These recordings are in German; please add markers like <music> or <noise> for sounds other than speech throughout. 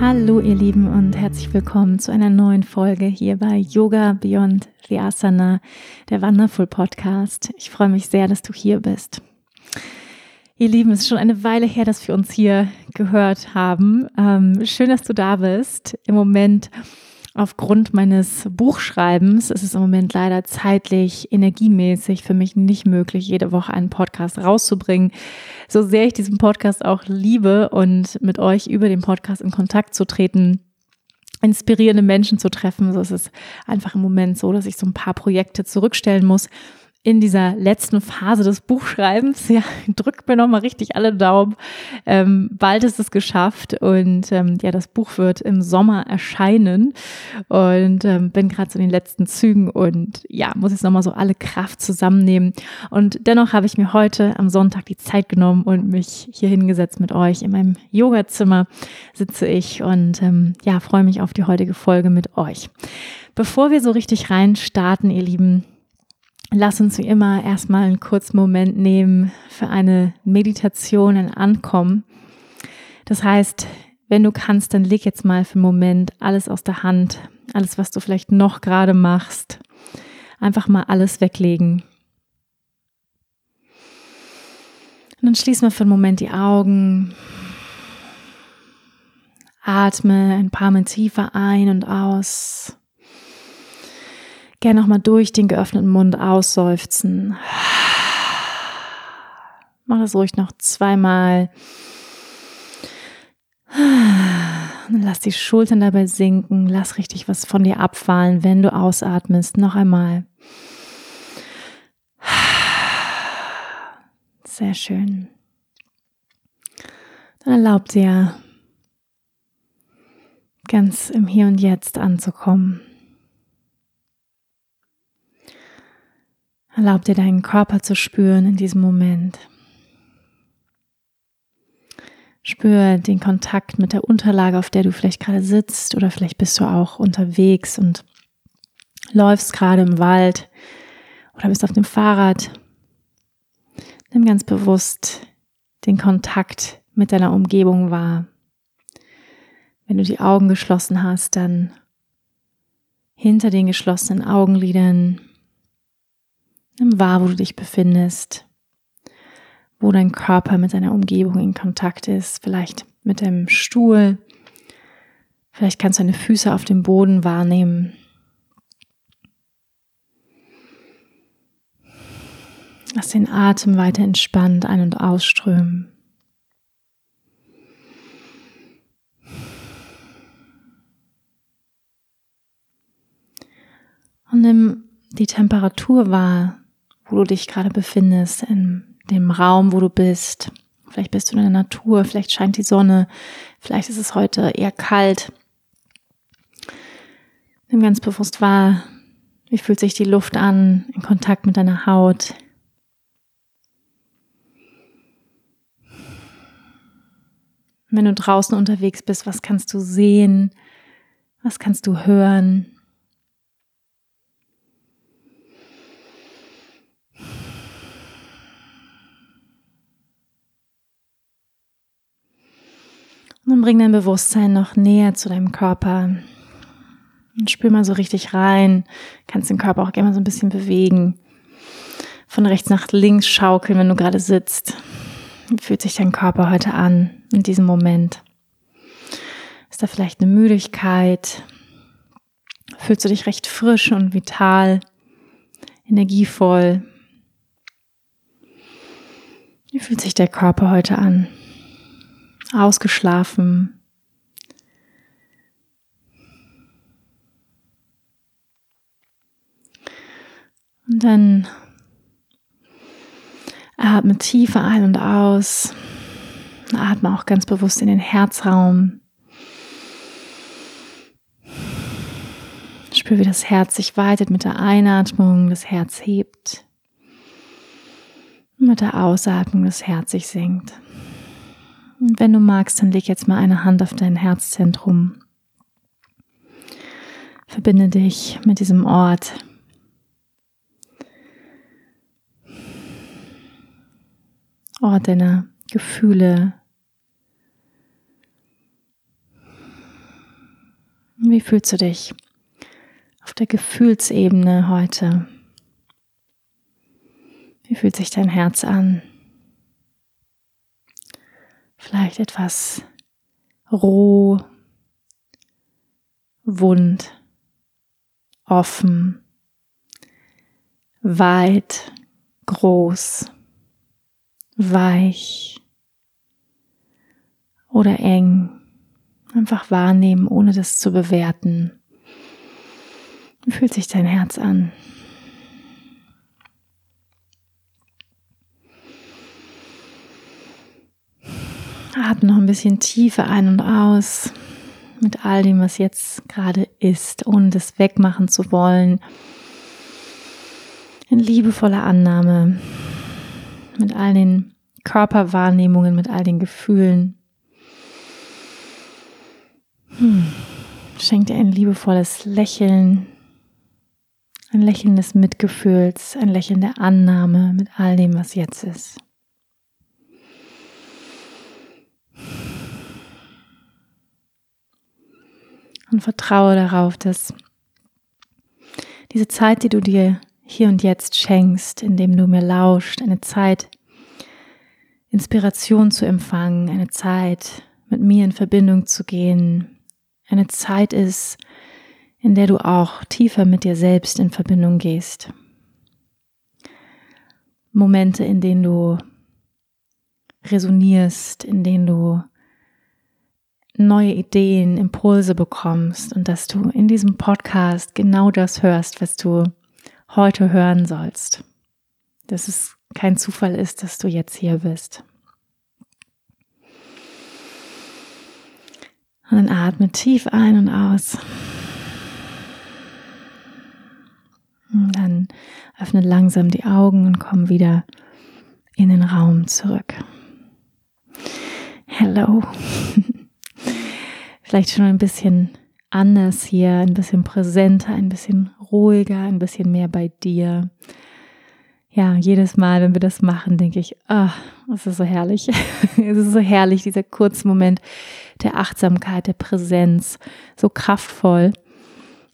Hallo ihr Lieben und herzlich willkommen zu einer neuen Folge hier bei Yoga Beyond the Asana, der Wonderful Podcast. Ich freue mich sehr, dass du hier bist. Ihr Lieben, es ist schon eine Weile her, dass wir uns hier gehört haben. Ähm, schön, dass du da bist. Im Moment Aufgrund meines Buchschreibens ist es im Moment leider zeitlich, energiemäßig für mich nicht möglich, jede Woche einen Podcast rauszubringen. So sehr ich diesen Podcast auch liebe und mit euch über den Podcast in Kontakt zu treten, inspirierende Menschen zu treffen, so ist es einfach im Moment so, dass ich so ein paar Projekte zurückstellen muss in dieser letzten Phase des Buchschreibens. Ja, drückt mir nochmal richtig alle Daumen. Ähm, bald ist es geschafft und ähm, ja, das Buch wird im Sommer erscheinen und ähm, bin gerade so in den letzten Zügen und ja, muss jetzt nochmal so alle Kraft zusammennehmen. Und dennoch habe ich mir heute am Sonntag die Zeit genommen und mich hier hingesetzt mit euch. In meinem Yogazimmer sitze ich und ähm, ja, freue mich auf die heutige Folge mit euch. Bevor wir so richtig rein starten, ihr Lieben, Lass uns wie immer erstmal einen kurzen Moment nehmen für eine Meditation, ein Ankommen. Das heißt, wenn du kannst, dann leg jetzt mal für einen Moment alles aus der Hand, alles, was du vielleicht noch gerade machst. Einfach mal alles weglegen. Und dann schließ mal für einen Moment die Augen. Atme ein paar Mal tiefer ein und aus. Gerne nochmal durch den geöffneten Mund ausseufzen. Mach das ruhig noch zweimal. Und lass die Schultern dabei sinken. Lass richtig was von dir abfallen, wenn du ausatmest. Noch einmal. Sehr schön. Dann erlaubt dir, ganz im Hier und Jetzt anzukommen. Erlaub dir deinen Körper zu spüren in diesem Moment. Spür den Kontakt mit der Unterlage, auf der du vielleicht gerade sitzt oder vielleicht bist du auch unterwegs und läufst gerade im Wald oder bist auf dem Fahrrad. Nimm ganz bewusst den Kontakt mit deiner Umgebung wahr. Wenn du die Augen geschlossen hast, dann hinter den geschlossenen Augenlidern Nimm wahr, wo du dich befindest, wo dein Körper mit deiner Umgebung in Kontakt ist, vielleicht mit dem Stuhl. Vielleicht kannst du deine Füße auf dem Boden wahrnehmen. Lass den Atem weiter entspannt ein- und ausströmen. Und nimm die Temperatur wahr, wo du dich gerade befindest, in dem Raum, wo du bist. Vielleicht bist du in der Natur, vielleicht scheint die Sonne, vielleicht ist es heute eher kalt. Nimm ganz bewusst wahr, wie fühlt sich die Luft an in Kontakt mit deiner Haut. Wenn du draußen unterwegs bist, was kannst du sehen? Was kannst du hören? Und bring dein Bewusstsein noch näher zu deinem Körper. Und spür mal so richtig rein. Kannst den Körper auch gerne mal so ein bisschen bewegen. Von rechts nach links schaukeln, wenn du gerade sitzt. Wie fühlt sich dein Körper heute an in diesem Moment? Ist da vielleicht eine Müdigkeit? Fühlst du dich recht frisch und vital, energievoll? Wie fühlt sich der Körper heute an? Ausgeschlafen. Und dann atme tiefer ein und aus. Atme auch ganz bewusst in den Herzraum. Spür, wie das Herz sich weitet mit der Einatmung, das Herz hebt. Mit der Ausatmung das Herz sich senkt. Und wenn du magst, dann leg jetzt mal eine Hand auf dein Herzzentrum. Verbinde dich mit diesem Ort. Ort deiner Gefühle. Wie fühlst du dich auf der Gefühlsebene heute? Wie fühlt sich dein Herz an? Vielleicht etwas roh, wund, offen, weit, groß, weich oder eng. Einfach wahrnehmen, ohne das zu bewerten. Wie fühlt sich dein Herz an? Atme noch ein bisschen tiefer ein und aus mit all dem, was jetzt gerade ist, ohne das wegmachen zu wollen. In liebevoller Annahme, mit all den Körperwahrnehmungen, mit all den Gefühlen. Hm. Schenk dir ein liebevolles Lächeln, ein Lächeln des Mitgefühls, ein Lächeln der Annahme mit all dem, was jetzt ist. Und vertraue darauf, dass diese Zeit, die du dir hier und jetzt schenkst, indem du mir lauscht, eine Zeit, Inspiration zu empfangen, eine Zeit, mit mir in Verbindung zu gehen, eine Zeit ist, in der du auch tiefer mit dir selbst in Verbindung gehst. Momente, in denen du resonierst, in denen du neue Ideen, Impulse bekommst und dass du in diesem Podcast genau das hörst, was du heute hören sollst. Dass es kein Zufall ist, dass du jetzt hier bist. Und dann atme tief ein und aus. Und dann öffne langsam die Augen und komm wieder in den Raum zurück. Hello. <laughs> vielleicht schon ein bisschen anders hier, ein bisschen präsenter, ein bisschen ruhiger, ein bisschen mehr bei dir. Ja, jedes Mal, wenn wir das machen, denke ich, ah, es ist so herrlich. <laughs> es ist so herrlich, dieser kurze Moment der Achtsamkeit, der Präsenz, so kraftvoll.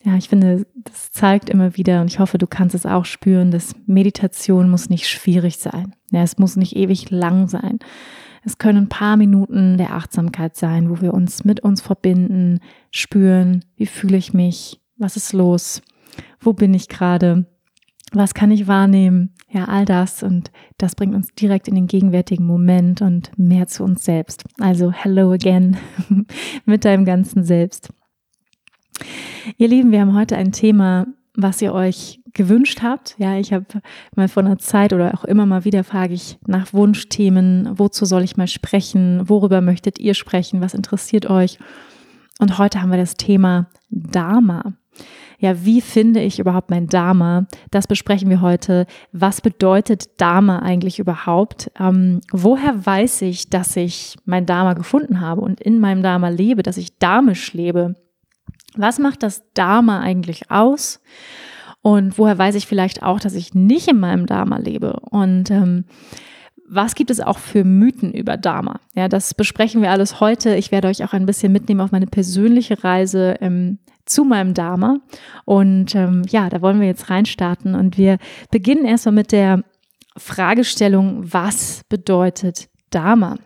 Ja, ich finde, das zeigt immer wieder und ich hoffe, du kannst es auch spüren, dass Meditation muss nicht schwierig sein. Ja, es muss nicht ewig lang sein. Es können ein paar Minuten der Achtsamkeit sein, wo wir uns mit uns verbinden, spüren, wie fühle ich mich, was ist los, wo bin ich gerade, was kann ich wahrnehmen, ja, all das und das bringt uns direkt in den gegenwärtigen Moment und mehr zu uns selbst. Also hello again <laughs> mit deinem ganzen Selbst. Ihr Lieben, wir haben heute ein Thema, was ihr euch gewünscht habt. Ja, ich habe mal vor einer Zeit oder auch immer mal wieder frage ich nach Wunschthemen, wozu soll ich mal sprechen, worüber möchtet ihr sprechen, was interessiert euch? Und heute haben wir das Thema Dharma. Ja, wie finde ich überhaupt mein Dharma? Das besprechen wir heute. Was bedeutet Dharma eigentlich überhaupt? Ähm, woher weiß ich, dass ich mein Dharma gefunden habe und in meinem Dharma lebe, dass ich dharmisch lebe? Was macht das Dharma eigentlich aus? Und woher weiß ich vielleicht auch, dass ich nicht in meinem Dharma lebe? Und ähm, was gibt es auch für Mythen über Dharma? Ja, das besprechen wir alles heute. Ich werde euch auch ein bisschen mitnehmen auf meine persönliche Reise ähm, zu meinem Dharma. Und ähm, ja, da wollen wir jetzt reinstarten. Und wir beginnen erstmal mit der Fragestellung, was bedeutet Dharma?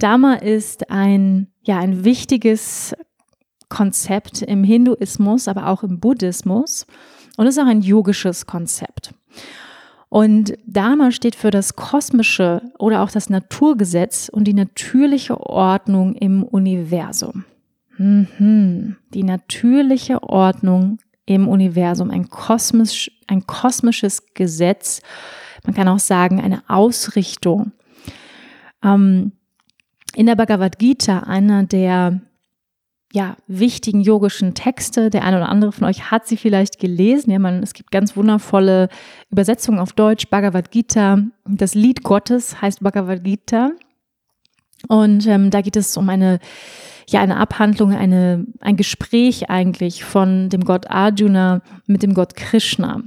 Dharma ist ein, ja, ein wichtiges Konzept im Hinduismus, aber auch im Buddhismus und ist auch ein yogisches Konzept. Und Dharma steht für das kosmische oder auch das Naturgesetz und die natürliche Ordnung im Universum. Mhm. Die natürliche Ordnung im Universum, ein, kosmisch, ein kosmisches Gesetz, man kann auch sagen eine Ausrichtung. Ähm, in der Bhagavad Gita, einer der ja, wichtigen yogischen Texte. Der eine oder andere von euch hat sie vielleicht gelesen. Ja, man, es gibt ganz wundervolle Übersetzungen auf Deutsch. Bhagavad Gita, das Lied Gottes heißt Bhagavad Gita. Und ähm, da geht es um eine, ja, eine Abhandlung, eine, ein Gespräch eigentlich von dem Gott Arjuna mit dem Gott Krishna.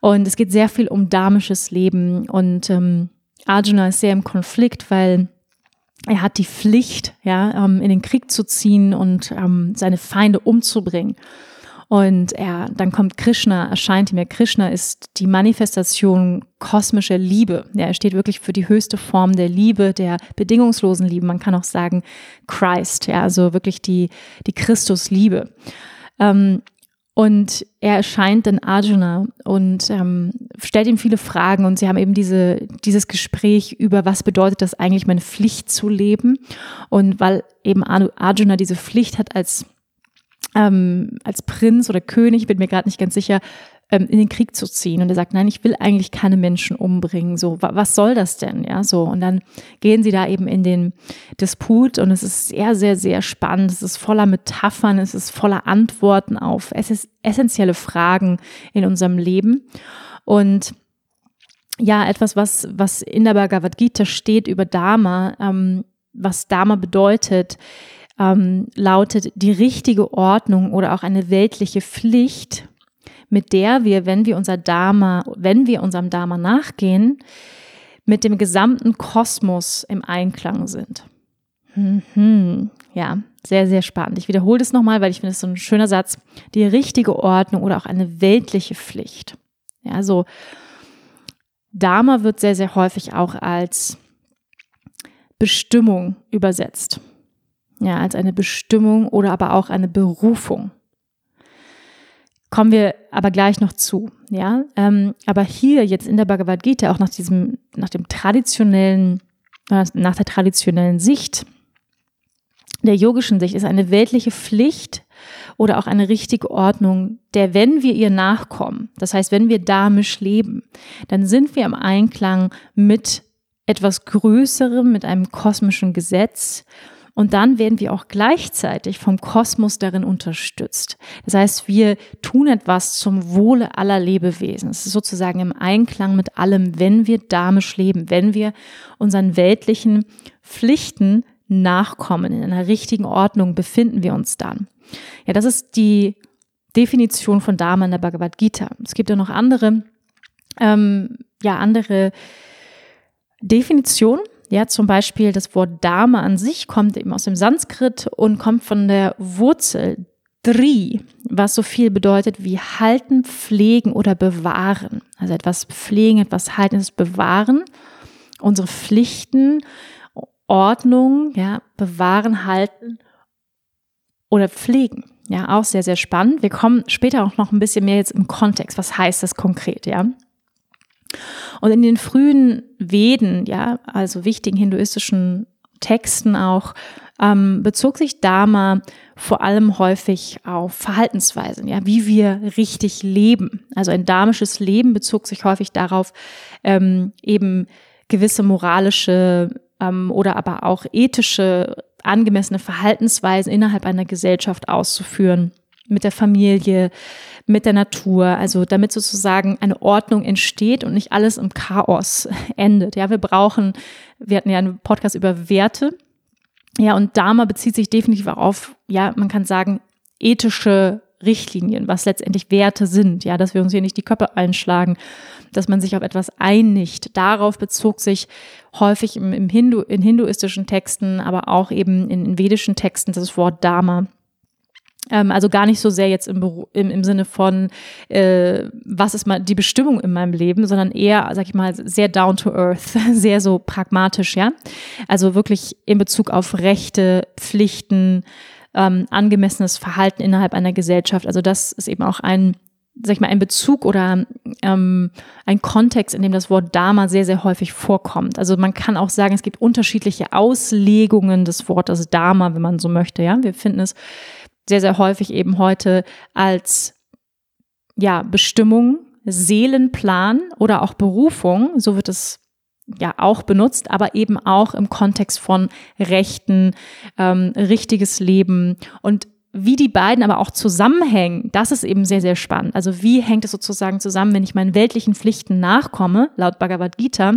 Und es geht sehr viel um dharmisches Leben. Und ähm, Arjuna ist sehr im Konflikt, weil er hat die Pflicht, ja, ähm, in den Krieg zu ziehen und ähm, seine Feinde umzubringen. Und er, dann kommt Krishna, erscheint ihm. Ja, Krishna ist die Manifestation kosmischer Liebe. Ja, er steht wirklich für die höchste Form der Liebe, der bedingungslosen Liebe. Man kann auch sagen Christ, ja, also wirklich die, die Christusliebe. Ähm, und er erscheint in Arjuna und ähm, stellt ihm viele Fragen und sie haben eben diese, dieses Gespräch über, was bedeutet das eigentlich, meine Pflicht zu leben. Und weil eben Arjuna diese Pflicht hat als, ähm, als Prinz oder König, bin mir gerade nicht ganz sicher, ähm, in den Krieg zu ziehen. Und er sagt, nein, ich will eigentlich keine Menschen umbringen. So, was soll das denn? Ja, so. Und dann gehen sie da eben in den Disput und es ist sehr, sehr, sehr spannend. Es ist voller Metaphern, es ist voller Antworten auf essentielle Fragen in unserem Leben. Und ja, etwas, was, was in der Bhagavad Gita steht über Dharma, ähm, was Dharma bedeutet, ähm, lautet die richtige Ordnung oder auch eine weltliche Pflicht mit der wir, wenn wir unser Dharma, wenn wir unserem Dharma nachgehen, mit dem gesamten Kosmos im Einklang sind. Mhm. Ja, sehr, sehr spannend. Ich wiederhole das nochmal, weil ich finde es so ein schöner Satz. Die richtige Ordnung oder auch eine weltliche Pflicht. Ja, so Dharma wird sehr, sehr häufig auch als Bestimmung übersetzt. Ja, als eine Bestimmung oder aber auch eine Berufung. Kommen wir aber gleich noch zu, ja. Ähm, aber hier jetzt in der Bhagavad Gita auch nach diesem, nach dem traditionellen, äh, nach der traditionellen Sicht, der yogischen Sicht, ist eine weltliche Pflicht oder auch eine richtige Ordnung, der, wenn wir ihr nachkommen, das heißt, wenn wir dharmisch leben, dann sind wir im Einklang mit etwas Größerem, mit einem kosmischen Gesetz und dann werden wir auch gleichzeitig vom Kosmos darin unterstützt. Das heißt, wir tun etwas zum Wohle aller Lebewesen. Es ist sozusagen im Einklang mit allem, wenn wir damisch leben, wenn wir unseren weltlichen Pflichten nachkommen. In einer richtigen Ordnung befinden wir uns dann. Ja, das ist die Definition von Dharma in der Bhagavad Gita. Es gibt ja noch andere, ähm, ja, andere Definitionen ja, zum Beispiel das Wort Dame an sich kommt eben aus dem Sanskrit und kommt von der Wurzel Dri, was so viel bedeutet wie halten, pflegen oder bewahren. Also etwas pflegen, etwas halten, etwas bewahren. Unsere Pflichten, Ordnung, ja, bewahren, halten oder pflegen. Ja, auch sehr, sehr spannend. Wir kommen später auch noch ein bisschen mehr jetzt im Kontext. Was heißt das konkret, ja? Und in den frühen Veden, ja, also wichtigen hinduistischen Texten auch, ähm, bezog sich Dharma vor allem häufig auf Verhaltensweisen, ja, wie wir richtig leben. Also ein dharmisches Leben bezog sich häufig darauf, ähm, eben gewisse moralische ähm, oder aber auch ethische angemessene Verhaltensweisen innerhalb einer Gesellschaft auszuführen, mit der Familie, mit der Natur, also damit sozusagen eine Ordnung entsteht und nicht alles im Chaos <laughs> endet. Ja, wir brauchen, wir hatten ja einen Podcast über Werte. Ja, und Dharma bezieht sich definitiv auch auf, ja, man kann sagen, ethische Richtlinien, was letztendlich Werte sind, ja, dass wir uns hier nicht die Köpfe einschlagen, dass man sich auf etwas einigt. Darauf bezog sich häufig im, im Hindu, in hinduistischen Texten, aber auch eben in, in vedischen Texten das Wort Dharma. Ähm, also gar nicht so sehr jetzt im, im, im Sinne von, äh, was ist mal die Bestimmung in meinem Leben, sondern eher, sag ich mal, sehr down to earth, <laughs> sehr so pragmatisch, ja. Also wirklich in Bezug auf Rechte, Pflichten, ähm, angemessenes Verhalten innerhalb einer Gesellschaft. Also das ist eben auch ein sag ich mal, ein Bezug oder ähm, ein Kontext, in dem das Wort Dharma sehr, sehr häufig vorkommt. Also man kann auch sagen, es gibt unterschiedliche Auslegungen des Wortes Dharma, wenn man so möchte. Ja, wir finden es sehr, sehr häufig eben heute als ja, Bestimmung, Seelenplan oder auch Berufung, so wird es ja auch benutzt, aber eben auch im Kontext von Rechten, ähm, richtiges Leben und wie die beiden aber auch zusammenhängen, das ist eben sehr, sehr spannend. Also wie hängt es sozusagen zusammen, wenn ich meinen weltlichen Pflichten nachkomme, laut Bhagavad Gita,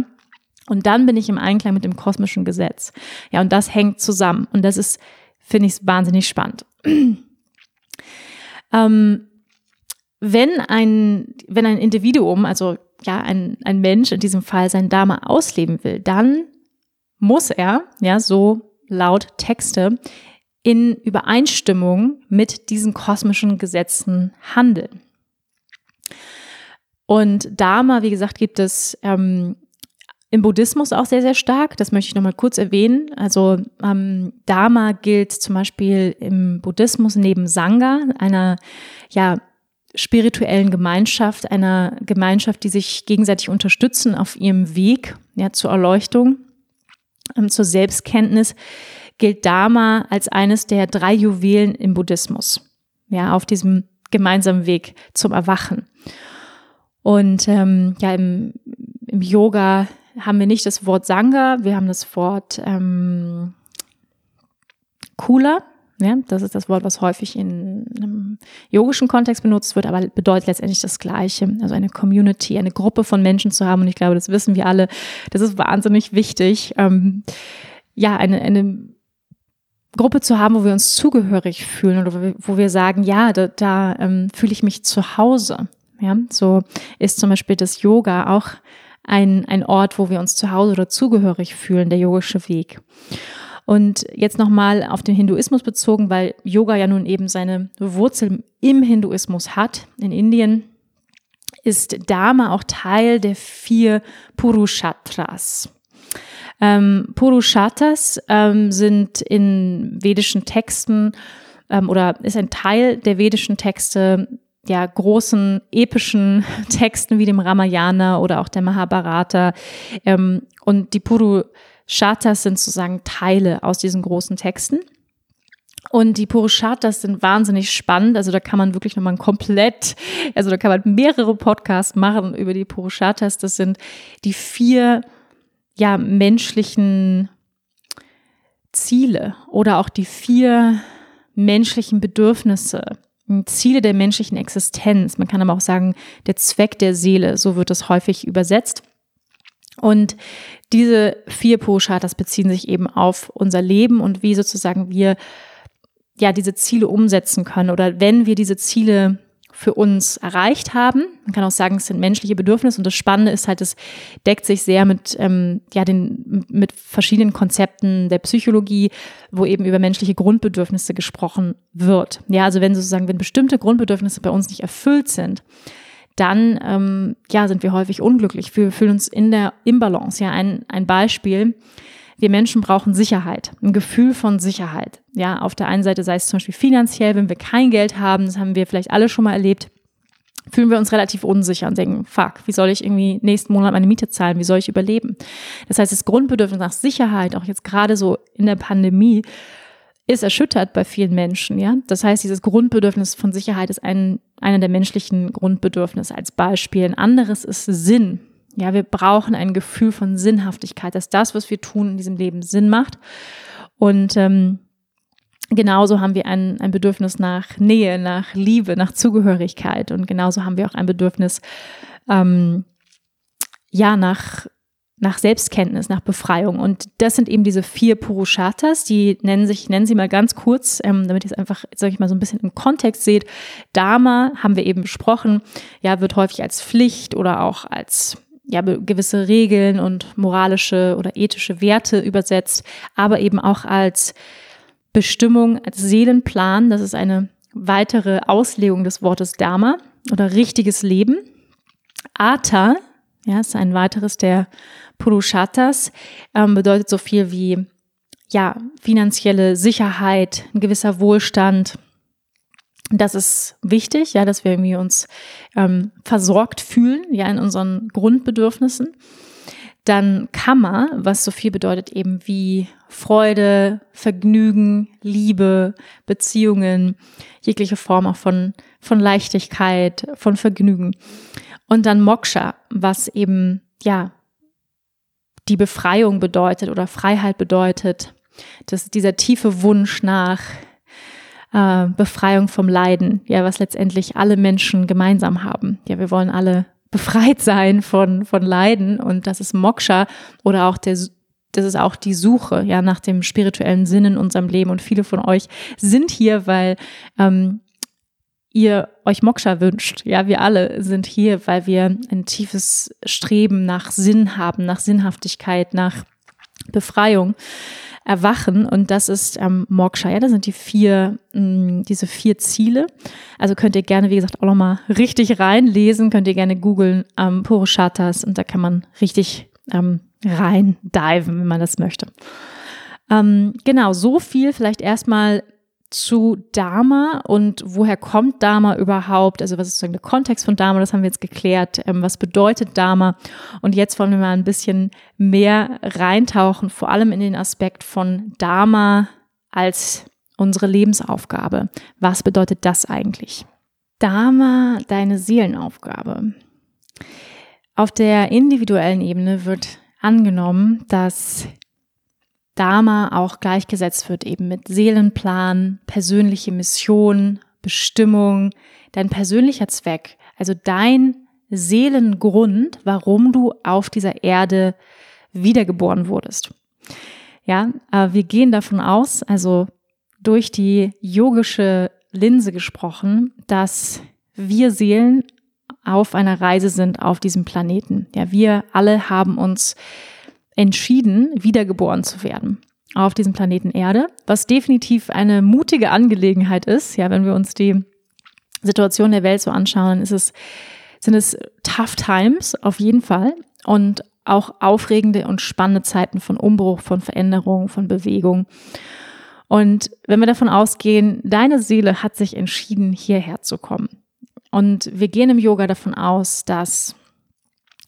und dann bin ich im Einklang mit dem kosmischen Gesetz. Ja, und das hängt zusammen. Und das ist, finde ich, wahnsinnig spannend. <clears throat> ähm, wenn ein, wenn ein Individuum, also ja, ein, ein Mensch in diesem Fall sein Dharma ausleben will, dann muss er, ja, so laut Texte, in Übereinstimmung mit diesen kosmischen Gesetzen handeln. Und Dharma, wie gesagt, gibt es ähm, im Buddhismus auch sehr, sehr stark. Das möchte ich nochmal kurz erwähnen. Also ähm, Dharma gilt zum Beispiel im Buddhismus neben Sangha, einer ja, spirituellen Gemeinschaft, einer Gemeinschaft, die sich gegenseitig unterstützen auf ihrem Weg ja, zur Erleuchtung, ähm, zur Selbstkenntnis, gilt Dharma als eines der drei Juwelen im Buddhismus. Ja, auf diesem gemeinsamen Weg zum Erwachen. Und ähm, ja, im, im Yoga haben wir nicht das Wort Sangha, wir haben das Wort ähm, Kula. Ja, das ist das Wort, was häufig in einem yogischen Kontext benutzt wird, aber bedeutet letztendlich das Gleiche. Also eine Community, eine Gruppe von Menschen zu haben. Und ich glaube, das wissen wir alle. Das ist wahnsinnig wichtig. Ähm, ja, eine, eine Gruppe zu haben, wo wir uns zugehörig fühlen oder wo wir sagen, ja, da, da ähm, fühle ich mich zu Hause. Ja, so ist zum Beispiel das Yoga auch ein, ein Ort, wo wir uns zu Hause oder zugehörig fühlen, der yogische Weg. Und jetzt nochmal auf den Hinduismus bezogen, weil Yoga ja nun eben seine Wurzel im Hinduismus hat, in Indien, ist Dharma auch Teil der vier Purushatras. Ähm, Purushatas ähm, sind in vedischen Texten ähm, oder ist ein Teil der vedischen Texte ja, großen epischen <laughs> Texten wie dem Ramayana oder auch der Mahabharata. Ähm, und die Purushatas sind sozusagen Teile aus diesen großen Texten. Und die Purushatas sind wahnsinnig spannend. Also da kann man wirklich nochmal komplett, also da kann man mehrere Podcasts machen über die Purushatas. Das sind die vier, ja, menschlichen Ziele oder auch die vier menschlichen Bedürfnisse, Ziele der menschlichen Existenz. Man kann aber auch sagen, der Zweck der Seele, so wird es häufig übersetzt. Und diese vier Purushatas beziehen sich eben auf unser Leben und wie sozusagen wir ja diese Ziele umsetzen können oder wenn wir diese Ziele für uns erreicht haben. Man kann auch sagen, es sind menschliche Bedürfnisse und das Spannende ist halt, es deckt sich sehr mit, ähm, ja, den, mit verschiedenen Konzepten der Psychologie, wo eben über menschliche Grundbedürfnisse gesprochen wird. Ja, also wenn sozusagen, wenn bestimmte Grundbedürfnisse bei uns nicht erfüllt sind, dann ähm, ja, sind wir häufig unglücklich. Wir fühlen uns in der Imbalance. Ja, ein, ein Beispiel wir Menschen brauchen Sicherheit, ein Gefühl von Sicherheit. Ja, auf der einen Seite sei es zum Beispiel finanziell, wenn wir kein Geld haben, das haben wir vielleicht alle schon mal erlebt, fühlen wir uns relativ unsicher und denken, fuck, wie soll ich irgendwie nächsten Monat meine Miete zahlen? Wie soll ich überleben? Das heißt, das Grundbedürfnis nach Sicherheit, auch jetzt gerade so in der Pandemie, ist erschüttert bei vielen Menschen, ja. Das heißt, dieses Grundbedürfnis von Sicherheit ist ein, einer der menschlichen Grundbedürfnisse als Beispiel. Ein anderes ist Sinn. Ja, wir brauchen ein Gefühl von Sinnhaftigkeit, dass das, was wir tun in diesem Leben, Sinn macht. Und ähm, genauso haben wir ein, ein Bedürfnis nach Nähe, nach Liebe, nach Zugehörigkeit. Und genauso haben wir auch ein Bedürfnis, ähm, ja, nach, nach Selbstkenntnis, nach Befreiung. Und das sind eben diese vier Purushatas, die nennen sich, nennen sie mal ganz kurz, ähm, damit ihr es einfach, sag ich mal, so ein bisschen im Kontext seht. Dharma haben wir eben besprochen, ja, wird häufig als Pflicht oder auch als ja, gewisse Regeln und moralische oder ethische Werte übersetzt, aber eben auch als Bestimmung, als Seelenplan. Das ist eine weitere Auslegung des Wortes Dharma oder richtiges Leben. Ata, ja, ist ein weiteres der Purushatas, ähm, bedeutet so viel wie ja, finanzielle Sicherheit, ein gewisser Wohlstand, das ist wichtig, ja, dass wir irgendwie uns ähm, versorgt fühlen, ja, in unseren Grundbedürfnissen. Dann Kammer, was so viel bedeutet eben wie Freude, Vergnügen, Liebe, Beziehungen, jegliche Form auch von, von Leichtigkeit, von Vergnügen. Und dann Moksha, was eben, ja, die Befreiung bedeutet oder Freiheit bedeutet. Das ist dieser tiefe Wunsch nach äh, Befreiung vom Leiden, ja, was letztendlich alle Menschen gemeinsam haben. Ja, wir wollen alle <laughs> befreit sein von, von Leiden und das ist Moksha oder auch der das ist auch die Suche ja nach dem spirituellen Sinn in unserem Leben und viele von euch sind hier, weil ähm, ihr euch Moksha wünscht. Ja, wir alle sind hier, weil wir ein tiefes Streben nach Sinn haben, nach Sinnhaftigkeit, nach Befreiung erwachen und das ist ähm, Moksha. Ja, das sind die vier, mh, mm, diese vier Ziele. Also könnt ihr gerne, wie gesagt, auch nochmal richtig reinlesen, könnt ihr gerne googeln, ähm, Purushatas und da kann man richtig ähm, rein diven, wenn man das möchte. Ähm, genau, so viel vielleicht erstmal zu Dharma und woher kommt Dharma überhaupt? Also was ist sozusagen der Kontext von Dharma? Das haben wir jetzt geklärt. Ähm, was bedeutet Dharma? Und jetzt wollen wir mal ein bisschen mehr reintauchen, vor allem in den Aspekt von Dharma als unsere Lebensaufgabe. Was bedeutet das eigentlich? Dharma, deine Seelenaufgabe. Auf der individuellen Ebene wird angenommen, dass Dharma auch gleichgesetzt wird eben mit Seelenplan, persönliche Mission, Bestimmung, dein persönlicher Zweck, also dein Seelengrund, warum du auf dieser Erde wiedergeboren wurdest. Ja, wir gehen davon aus, also durch die yogische Linse gesprochen, dass wir Seelen auf einer Reise sind auf diesem Planeten. Ja, wir alle haben uns entschieden, wiedergeboren zu werden auf diesem Planeten Erde, was definitiv eine mutige Angelegenheit ist. Ja, wenn wir uns die Situation der Welt so anschauen, ist es, sind es tough times auf jeden Fall und auch aufregende und spannende Zeiten von Umbruch, von Veränderung, von Bewegung. Und wenn wir davon ausgehen, deine Seele hat sich entschieden, hierher zu kommen. Und wir gehen im Yoga davon aus, dass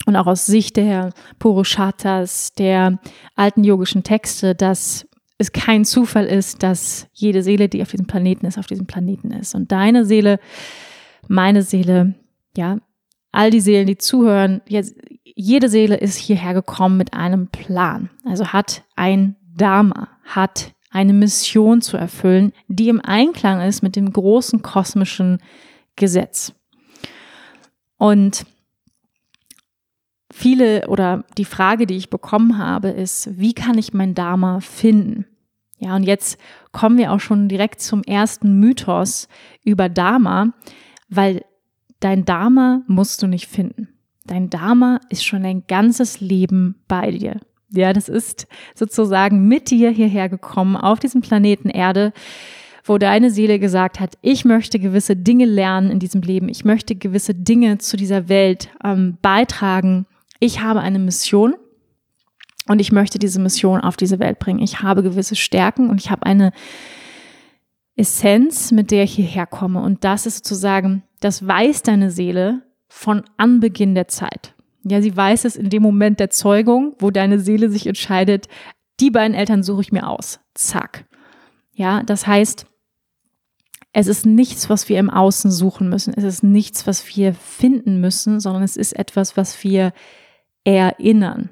und auch aus Sicht der Purushatas, der alten yogischen Texte, dass es kein Zufall ist, dass jede Seele, die auf diesem Planeten ist, auf diesem Planeten ist. Und deine Seele, meine Seele, ja, all die Seelen, die zuhören, jetzt, jede Seele ist hierher gekommen mit einem Plan. Also hat ein Dharma, hat eine Mission zu erfüllen, die im Einklang ist mit dem großen kosmischen Gesetz. Und viele oder die Frage, die ich bekommen habe, ist, wie kann ich mein Dharma finden? Ja, und jetzt kommen wir auch schon direkt zum ersten Mythos über Dharma, weil dein Dharma musst du nicht finden. Dein Dharma ist schon dein ganzes Leben bei dir. Ja, das ist sozusagen mit dir hierher gekommen auf diesem Planeten Erde, wo deine Seele gesagt hat, ich möchte gewisse Dinge lernen in diesem Leben, ich möchte gewisse Dinge zu dieser Welt ähm, beitragen ich habe eine Mission und ich möchte diese Mission auf diese Welt bringen. Ich habe gewisse Stärken und ich habe eine Essenz, mit der ich hierher komme. Und das ist sozusagen, das weiß deine Seele von Anbeginn der Zeit. Ja, sie weiß es in dem Moment der Zeugung, wo deine Seele sich entscheidet, die beiden Eltern suche ich mir aus. Zack. Ja, das heißt, es ist nichts, was wir im Außen suchen müssen. Es ist nichts, was wir finden müssen, sondern es ist etwas, was wir erinnern.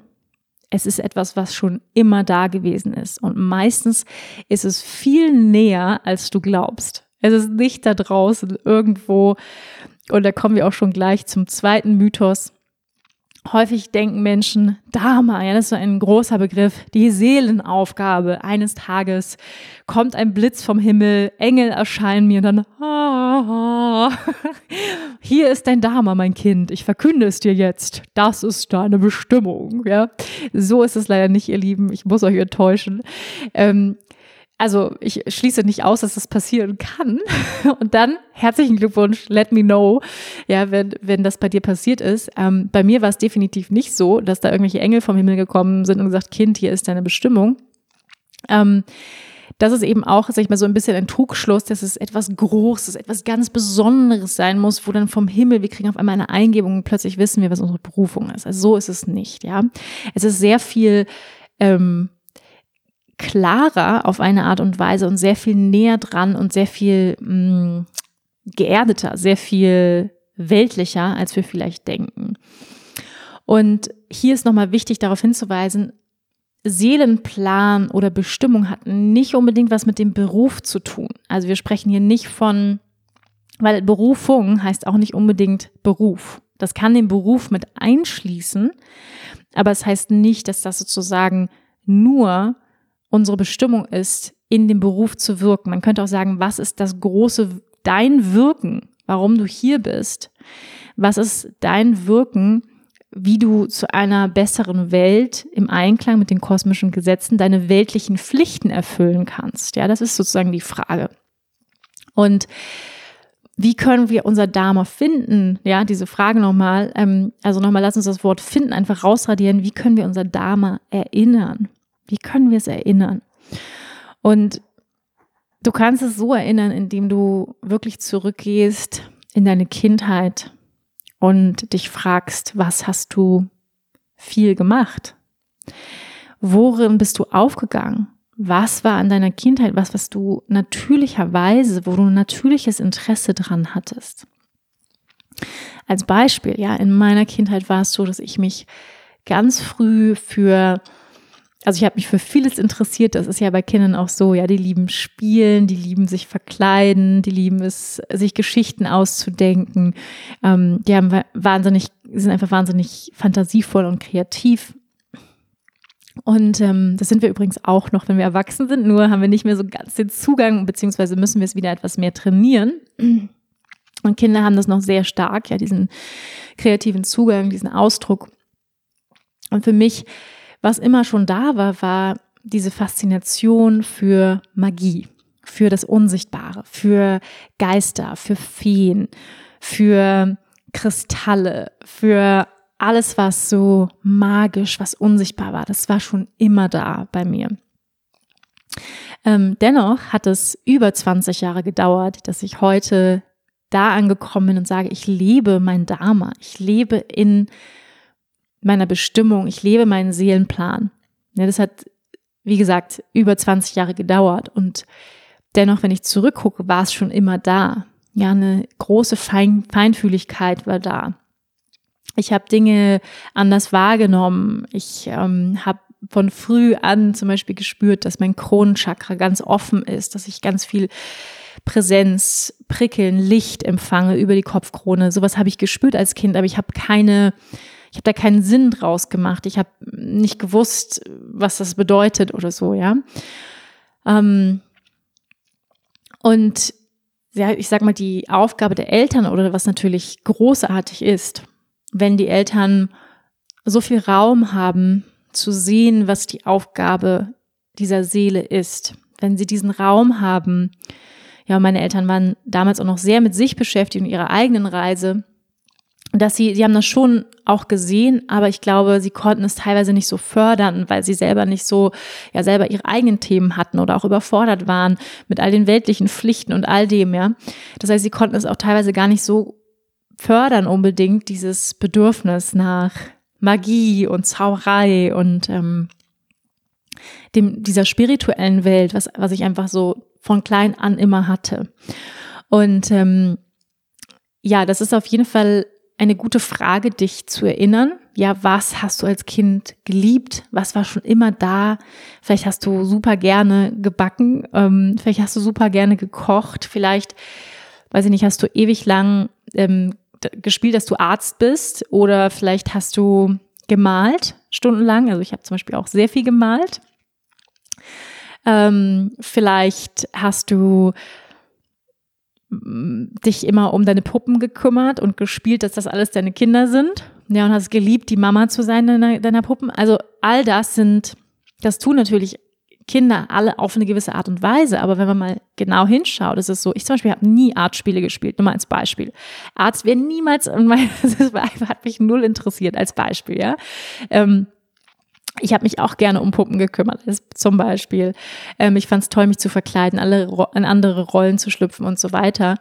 Es ist etwas, was schon immer da gewesen ist. Und meistens ist es viel näher, als du glaubst. Es ist nicht da draußen irgendwo. Und da kommen wir auch schon gleich zum zweiten Mythos. Häufig denken Menschen, Dharma, ja, das ist so ein großer Begriff, die Seelenaufgabe. Eines Tages kommt ein Blitz vom Himmel, Engel erscheinen mir und dann, ah, hier ist dein Dharma, mein Kind, ich verkünde es dir jetzt. Das ist deine Bestimmung, ja. So ist es leider nicht, ihr Lieben, ich muss euch enttäuschen. Ähm, also ich schließe nicht aus, dass das passieren kann. <laughs> Und dann herzlichen Glückwunsch, let me know, ja, wenn, wenn das bei dir passiert ist. Ähm, bei mir war es definitiv nicht so, dass da irgendwelche Engel vom Himmel gekommen sind und gesagt, Kind, hier ist deine Bestimmung. Ähm, das ist eben auch, sag ich mal, so ein bisschen ein Trugschluss, dass es etwas Großes, etwas ganz Besonderes sein muss, wo dann vom Himmel, wir kriegen auf einmal eine Eingebung und plötzlich wissen wir, was unsere Berufung ist. Also so ist es nicht, ja. Es ist sehr viel ähm, klarer auf eine Art und Weise und sehr viel näher dran und sehr viel mh, mm, geerdeter, sehr viel weltlicher, als wir vielleicht denken. Und hier ist nochmal wichtig darauf hinzuweisen, Seelenplan oder Bestimmung hat nicht unbedingt was mit dem Beruf zu tun. Also wir sprechen hier nicht von, weil Berufung heißt auch nicht unbedingt Beruf. Das kann den Beruf mit einschließen, aber es heißt nicht, dass das sozusagen nur unsere Bestimmung ist, in dem Beruf zu wirken. Man könnte auch sagen, was ist das große, dein Wirken, warum du hier bist? Was ist dein Wirken, wie du zu einer besseren Welt im Einklang mit den kosmischen Gesetzen deine weltlichen Pflichten erfüllen kannst. Ja, das ist sozusagen die Frage. Und wie können wir unser Dharma finden? Ja, diese Frage nochmal. Ähm, also nochmal, lass uns das Wort finden einfach rausradieren. Wie können wir unser Dharma erinnern? Wie können wir es erinnern? Und du kannst es so erinnern, indem du wirklich zurückgehst in deine Kindheit, und dich fragst, was hast du viel gemacht? Worin bist du aufgegangen? Was war an deiner Kindheit was, was du natürlicherweise, wo du ein natürliches Interesse dran hattest? Als Beispiel, ja, in meiner Kindheit war es so, dass ich mich ganz früh für also ich habe mich für vieles interessiert. Das ist ja bei Kindern auch so. Ja, die lieben Spielen, die lieben sich verkleiden, die lieben es, sich Geschichten auszudenken. Ähm, die haben wahnsinnig, sind einfach wahnsinnig fantasievoll und kreativ. Und ähm, das sind wir übrigens auch noch, wenn wir erwachsen sind. Nur haben wir nicht mehr so ganz den Zugang, beziehungsweise müssen wir es wieder etwas mehr trainieren. Und Kinder haben das noch sehr stark, ja, diesen kreativen Zugang, diesen Ausdruck. Und für mich was immer schon da war, war diese Faszination für Magie, für das Unsichtbare, für Geister, für Feen, für Kristalle, für alles, was so magisch, was unsichtbar war. Das war schon immer da bei mir. Ähm, dennoch hat es über 20 Jahre gedauert, dass ich heute da angekommen bin und sage, ich lebe mein Dharma, ich lebe in meiner Bestimmung, ich lebe meinen Seelenplan. Ja, das hat, wie gesagt, über 20 Jahre gedauert und dennoch, wenn ich zurückgucke, war es schon immer da. Ja, eine große Fein Feinfühligkeit war da. Ich habe Dinge anders wahrgenommen. Ich ähm, habe von früh an zum Beispiel gespürt, dass mein Kronenchakra ganz offen ist, dass ich ganz viel Präsenz, Prickeln, Licht empfange über die Kopfkrone. Sowas habe ich gespürt als Kind, aber ich habe keine ich habe da keinen Sinn draus gemacht. Ich habe nicht gewusst, was das bedeutet oder so, ja. Ähm, und ja, ich sag mal, die Aufgabe der Eltern oder was natürlich großartig ist, wenn die Eltern so viel Raum haben, zu sehen, was die Aufgabe dieser Seele ist. Wenn sie diesen Raum haben, ja, meine Eltern waren damals auch noch sehr mit sich beschäftigt und ihrer eigenen Reise, dass sie, sie haben das schon auch gesehen, aber ich glaube, sie konnten es teilweise nicht so fördern, weil sie selber nicht so, ja, selber ihre eigenen Themen hatten oder auch überfordert waren mit all den weltlichen Pflichten und all dem, ja. Das heißt, sie konnten es auch teilweise gar nicht so fördern unbedingt, dieses Bedürfnis nach Magie und Zauberei und ähm, dem, dieser spirituellen Welt, was, was ich einfach so von klein an immer hatte. Und ähm, ja, das ist auf jeden Fall eine gute Frage, dich zu erinnern. Ja, was hast du als Kind geliebt? Was war schon immer da? Vielleicht hast du super gerne gebacken, ähm, vielleicht hast du super gerne gekocht, vielleicht, weiß ich nicht, hast du ewig lang ähm, gespielt, dass du Arzt bist oder vielleicht hast du gemalt stundenlang. Also ich habe zum Beispiel auch sehr viel gemalt. Ähm, vielleicht hast du dich immer um deine Puppen gekümmert und gespielt, dass das alles deine Kinder sind. Ja, und hast geliebt, die Mama zu sein deiner, deiner Puppen. Also all das sind, das tun natürlich Kinder alle auf eine gewisse Art und Weise. Aber wenn man mal genau hinschaut, ist es so, ich zum Beispiel habe nie Artspiele gespielt, nur mal als Beispiel. Arzt wäre niemals, <laughs> das hat mich null interessiert als Beispiel, ja. Ähm, ich habe mich auch gerne um Puppen gekümmert, zum Beispiel. Ähm, ich fand es toll, mich zu verkleiden, alle in andere Rollen zu schlüpfen und so weiter.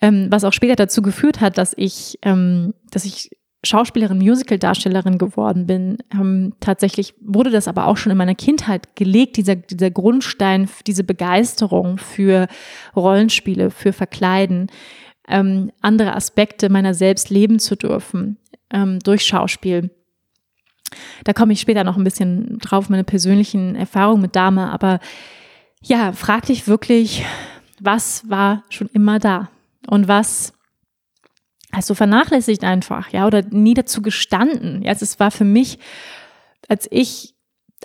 Ähm, was auch später dazu geführt hat, dass ich, ähm, dass ich Schauspielerin, Musical-Darstellerin geworden bin. Ähm, tatsächlich wurde das aber auch schon in meiner Kindheit gelegt, dieser, dieser Grundstein, diese Begeisterung für Rollenspiele, für Verkleiden, ähm, andere Aspekte meiner selbst leben zu dürfen ähm, durch Schauspiel Da komme ich später noch ein bisschen drauf, meine persönlichen Erfahrungen mit Dame. Aber ja, frag dich wirklich, was war schon immer da? Und was hast du vernachlässigt einfach, ja, oder nie dazu gestanden? Ja, es war für mich, als ich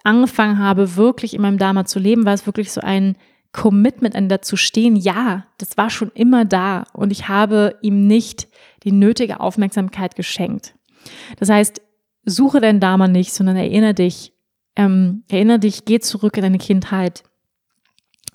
angefangen habe, wirklich in meinem Dharma zu leben, war es wirklich so ein Commitment, an dazu stehen. Ja, das war schon immer da und ich habe ihm nicht die nötige Aufmerksamkeit geschenkt. Das heißt, suche dein Dharma nicht, sondern erinnere dich, ähm, erinnere dich, geh zurück in deine Kindheit.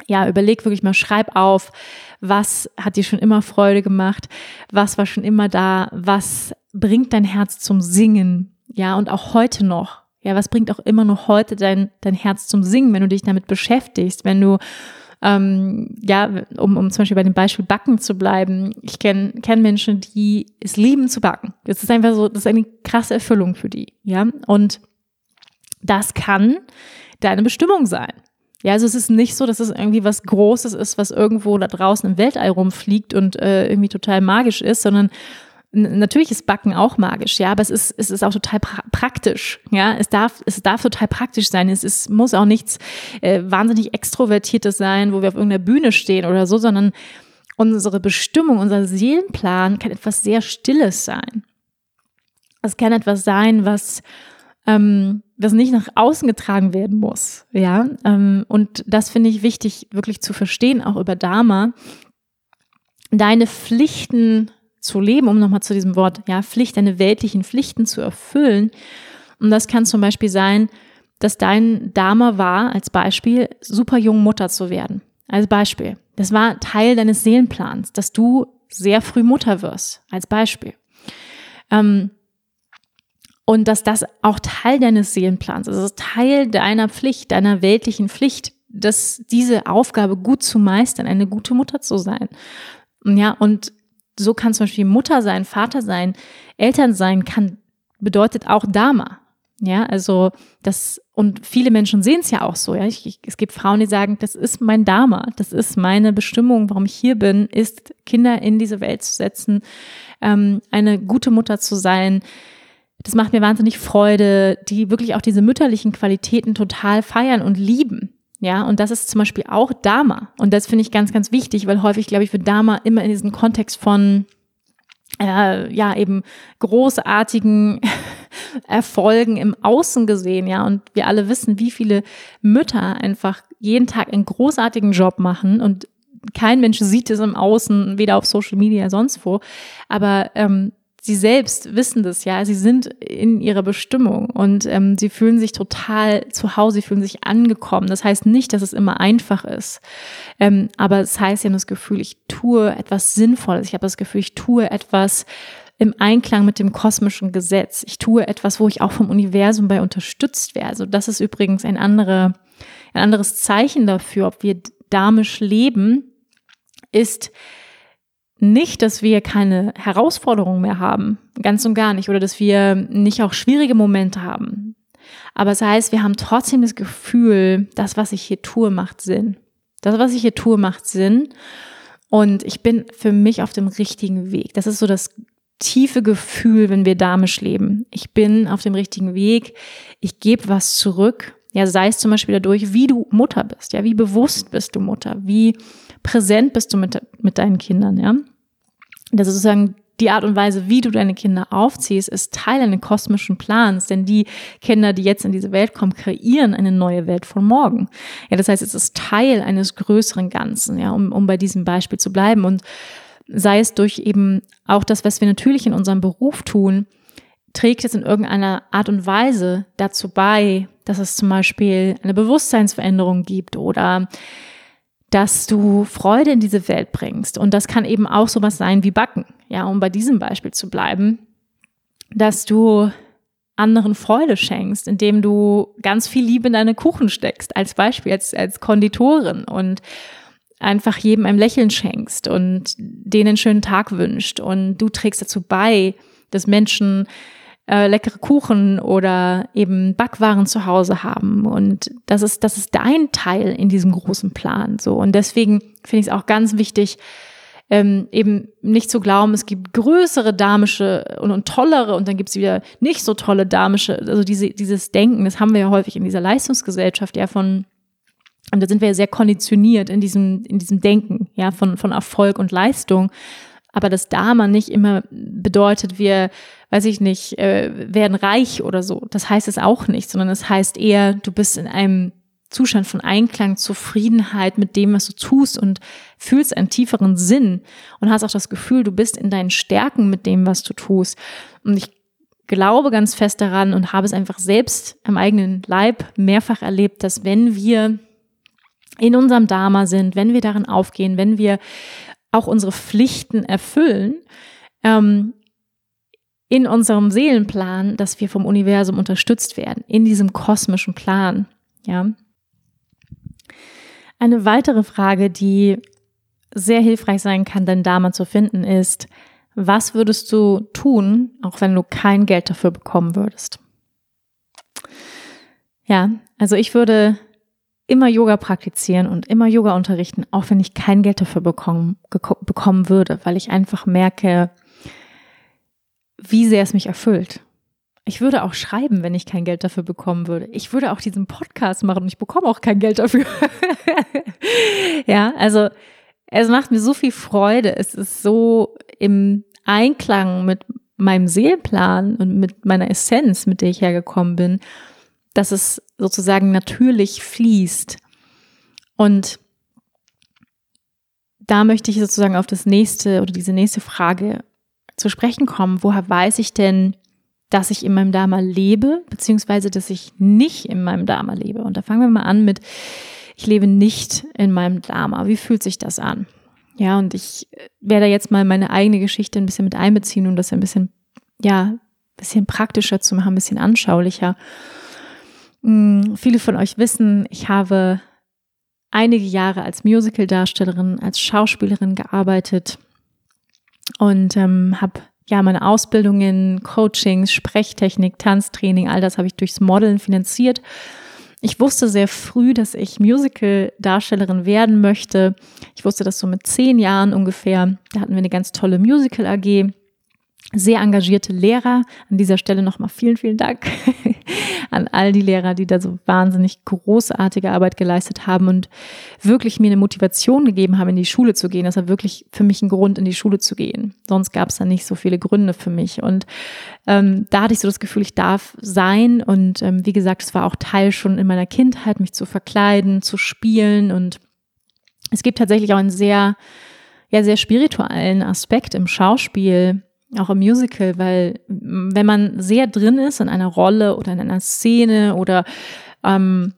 Ja, überleg wirklich mal, schreib auf, was hat dir schon immer Freude gemacht, was war schon immer da, was bringt dein Herz zum Singen, ja, und auch heute noch. Ja, was bringt auch immer noch heute dein, dein Herz zum Singen, wenn du dich damit beschäftigst, wenn du ähm, ja, um, um zum Beispiel bei dem Beispiel Backen zu bleiben, ich kenne kenn Menschen, die es lieben zu backen. Das ist einfach so, das ist eine krasse Erfüllung für die, ja. Und das kann deine Bestimmung sein. Ja, also es ist nicht so, dass es irgendwie was Großes ist, was irgendwo da draußen im Weltall rumfliegt und äh, irgendwie total magisch ist, sondern natürlich ist Backen auch magisch, ja, aber es ist, es ist auch total pra praktisch, ja. Es darf, es darf total praktisch sein. Es ist, muss auch nichts äh, wahnsinnig Extrovertiertes sein, wo wir auf irgendeiner Bühne stehen oder so, sondern unsere Bestimmung, unser Seelenplan kann etwas sehr Stilles sein. Es kann etwas sein, was, ähm, was nicht nach außen getragen werden muss, ja. Ähm, und das finde ich wichtig, wirklich zu verstehen, auch über Dharma. Deine Pflichten zu leben, um nochmal zu diesem Wort, ja, Pflicht, deine weltlichen Pflichten zu erfüllen. Und das kann zum Beispiel sein, dass dein Dame war, als Beispiel, super jung Mutter zu werden. Als Beispiel. Das war Teil deines Seelenplans, dass du sehr früh Mutter wirst. Als Beispiel. Ähm, und dass das auch Teil deines Seelenplans ist. Es ist Teil deiner Pflicht, deiner weltlichen Pflicht, dass diese Aufgabe gut zu meistern, eine gute Mutter zu sein. Ja, und so kann zum Beispiel Mutter sein, Vater sein, Eltern sein, kann, bedeutet auch Dharma. Ja, also das, und viele Menschen sehen es ja auch so, ja. Ich, ich, es gibt Frauen, die sagen, das ist mein Dharma, das ist meine Bestimmung, warum ich hier bin, ist, Kinder in diese Welt zu setzen, ähm, eine gute Mutter zu sein. Das macht mir wahnsinnig Freude, die wirklich auch diese mütterlichen Qualitäten total feiern und lieben. Ja, und das ist zum Beispiel auch Dharma. Und das finde ich ganz, ganz wichtig, weil häufig, glaube ich, wird Dharma immer in diesem Kontext von, äh, ja, eben großartigen <laughs> Erfolgen im Außen gesehen, ja. Und wir alle wissen, wie viele Mütter einfach jeden Tag einen großartigen Job machen und kein Mensch sieht es im Außen, weder auf Social Media, sonst wo. Aber ähm, sie selbst wissen das ja, sie sind in ihrer Bestimmung und ähm, sie fühlen sich total zu Hause, sie fühlen sich angekommen. Das heißt nicht, dass es immer einfach ist, ähm, aber es heißt ja das Gefühl, ich tue etwas Sinnvolles, ich habe das Gefühl, ich tue etwas im Einklang mit dem kosmischen Gesetz. Ich tue etwas, wo ich auch vom Universum bei unterstützt werde. Also das ist übrigens ein, andere, ein anderes Zeichen dafür, ob wir damisch leben, ist, nicht, dass wir keine Herausforderungen mehr haben, ganz und gar nicht, oder dass wir nicht auch schwierige Momente haben. Aber es das heißt, wir haben trotzdem das Gefühl, das, was ich hier tue, macht Sinn. Das, was ich hier tue, macht Sinn. Und ich bin für mich auf dem richtigen Weg. Das ist so das tiefe Gefühl, wenn wir damisch leben. Ich bin auf dem richtigen Weg. Ich gebe was zurück. Ja, sei es zum Beispiel dadurch, wie du Mutter bist. Ja, wie bewusst bist du Mutter? Wie präsent bist du mit, mit deinen Kindern? Ja, das ist sozusagen die Art und Weise, wie du deine Kinder aufziehst, ist Teil eines kosmischen Plans, denn die Kinder, die jetzt in diese Welt kommen, kreieren eine neue Welt von morgen. Ja, das heißt, es ist Teil eines größeren Ganzen, ja, um, um bei diesem Beispiel zu bleiben und sei es durch eben auch das, was wir natürlich in unserem Beruf tun, trägt es in irgendeiner Art und Weise dazu bei, dass es zum Beispiel eine Bewusstseinsveränderung gibt oder dass du Freude in diese Welt bringst. Und das kann eben auch sowas sein wie Backen. Ja, um bei diesem Beispiel zu bleiben, dass du anderen Freude schenkst, indem du ganz viel Liebe in deine Kuchen steckst, als Beispiel, als, als Konditorin und einfach jedem ein Lächeln schenkst und denen einen schönen Tag wünscht und du trägst dazu bei, dass Menschen äh, leckere Kuchen oder eben Backwaren zu Hause haben. Und das ist, das ist dein Teil in diesem großen Plan. So. Und deswegen finde ich es auch ganz wichtig, ähm, eben nicht zu glauben, es gibt größere damische und, und tollere und dann gibt es wieder nicht so tolle damische, also diese, dieses Denken, das haben wir ja häufig in dieser Leistungsgesellschaft, ja, von und da sind wir ja sehr konditioniert in diesem, in diesem Denken, ja, von, von Erfolg und Leistung. Aber das Dama nicht immer bedeutet, wir, weiß ich nicht, äh, werden reich oder so. Das heißt es auch nicht, sondern es das heißt eher, du bist in einem Zustand von Einklang, Zufriedenheit mit dem, was du tust und fühlst einen tieferen Sinn und hast auch das Gefühl, du bist in deinen Stärken mit dem, was du tust. Und ich glaube ganz fest daran und habe es einfach selbst am eigenen Leib mehrfach erlebt, dass wenn wir in unserem Dharma sind, wenn wir darin aufgehen, wenn wir auch unsere Pflichten erfüllen, ähm, in unserem Seelenplan, dass wir vom Universum unterstützt werden, in diesem kosmischen Plan, ja. Eine weitere Frage, die sehr hilfreich sein kann, dein Dharma zu finden, ist, was würdest du tun, auch wenn du kein Geld dafür bekommen würdest? Ja, also ich würde immer Yoga praktizieren und immer Yoga unterrichten, auch wenn ich kein Geld dafür bekommen, bekommen würde, weil ich einfach merke, wie sehr es mich erfüllt. Ich würde auch schreiben, wenn ich kein Geld dafür bekommen würde. Ich würde auch diesen Podcast machen und ich bekomme auch kein Geld dafür. <laughs> ja, also es macht mir so viel Freude. Es ist so im Einklang mit meinem Seelenplan und mit meiner Essenz, mit der ich hergekommen bin, dass es sozusagen natürlich fließt. Und da möchte ich sozusagen auf das nächste oder diese nächste Frage zu sprechen kommen. Woher weiß ich denn, dass ich in meinem Dharma lebe, beziehungsweise dass ich nicht in meinem Dharma lebe? Und da fangen wir mal an mit, ich lebe nicht in meinem Dharma. Wie fühlt sich das an? Ja, und ich werde jetzt mal meine eigene Geschichte ein bisschen mit einbeziehen, um das ein bisschen, ja, ein bisschen praktischer zu machen, ein bisschen anschaulicher. Hm, viele von euch wissen, ich habe einige Jahre als Musical-Darstellerin, als Schauspielerin gearbeitet und ähm, habe ja meine Ausbildungen, Coachings, Sprechtechnik, Tanztraining, all das habe ich durchs Modeln finanziert. Ich wusste sehr früh, dass ich Musical-Darstellerin werden möchte. Ich wusste das so mit zehn Jahren ungefähr. Da hatten wir eine ganz tolle Musical-AG sehr engagierte Lehrer. An dieser Stelle nochmal vielen, vielen Dank <laughs> an all die Lehrer, die da so wahnsinnig großartige Arbeit geleistet haben und wirklich mir eine Motivation gegeben haben, in die Schule zu gehen. Das war wirklich für mich ein Grund, in die Schule zu gehen. Sonst gab es da nicht so viele Gründe für mich. Und ähm, da hatte ich so das Gefühl, ich darf sein. Und ähm, wie gesagt, es war auch Teil schon in meiner Kindheit, mich zu verkleiden, zu spielen. Und es gibt tatsächlich auch einen sehr, ja, sehr spirituellen Aspekt im Schauspiel auch im Musical, weil wenn man sehr drin ist in einer Rolle oder in einer Szene oder ähm,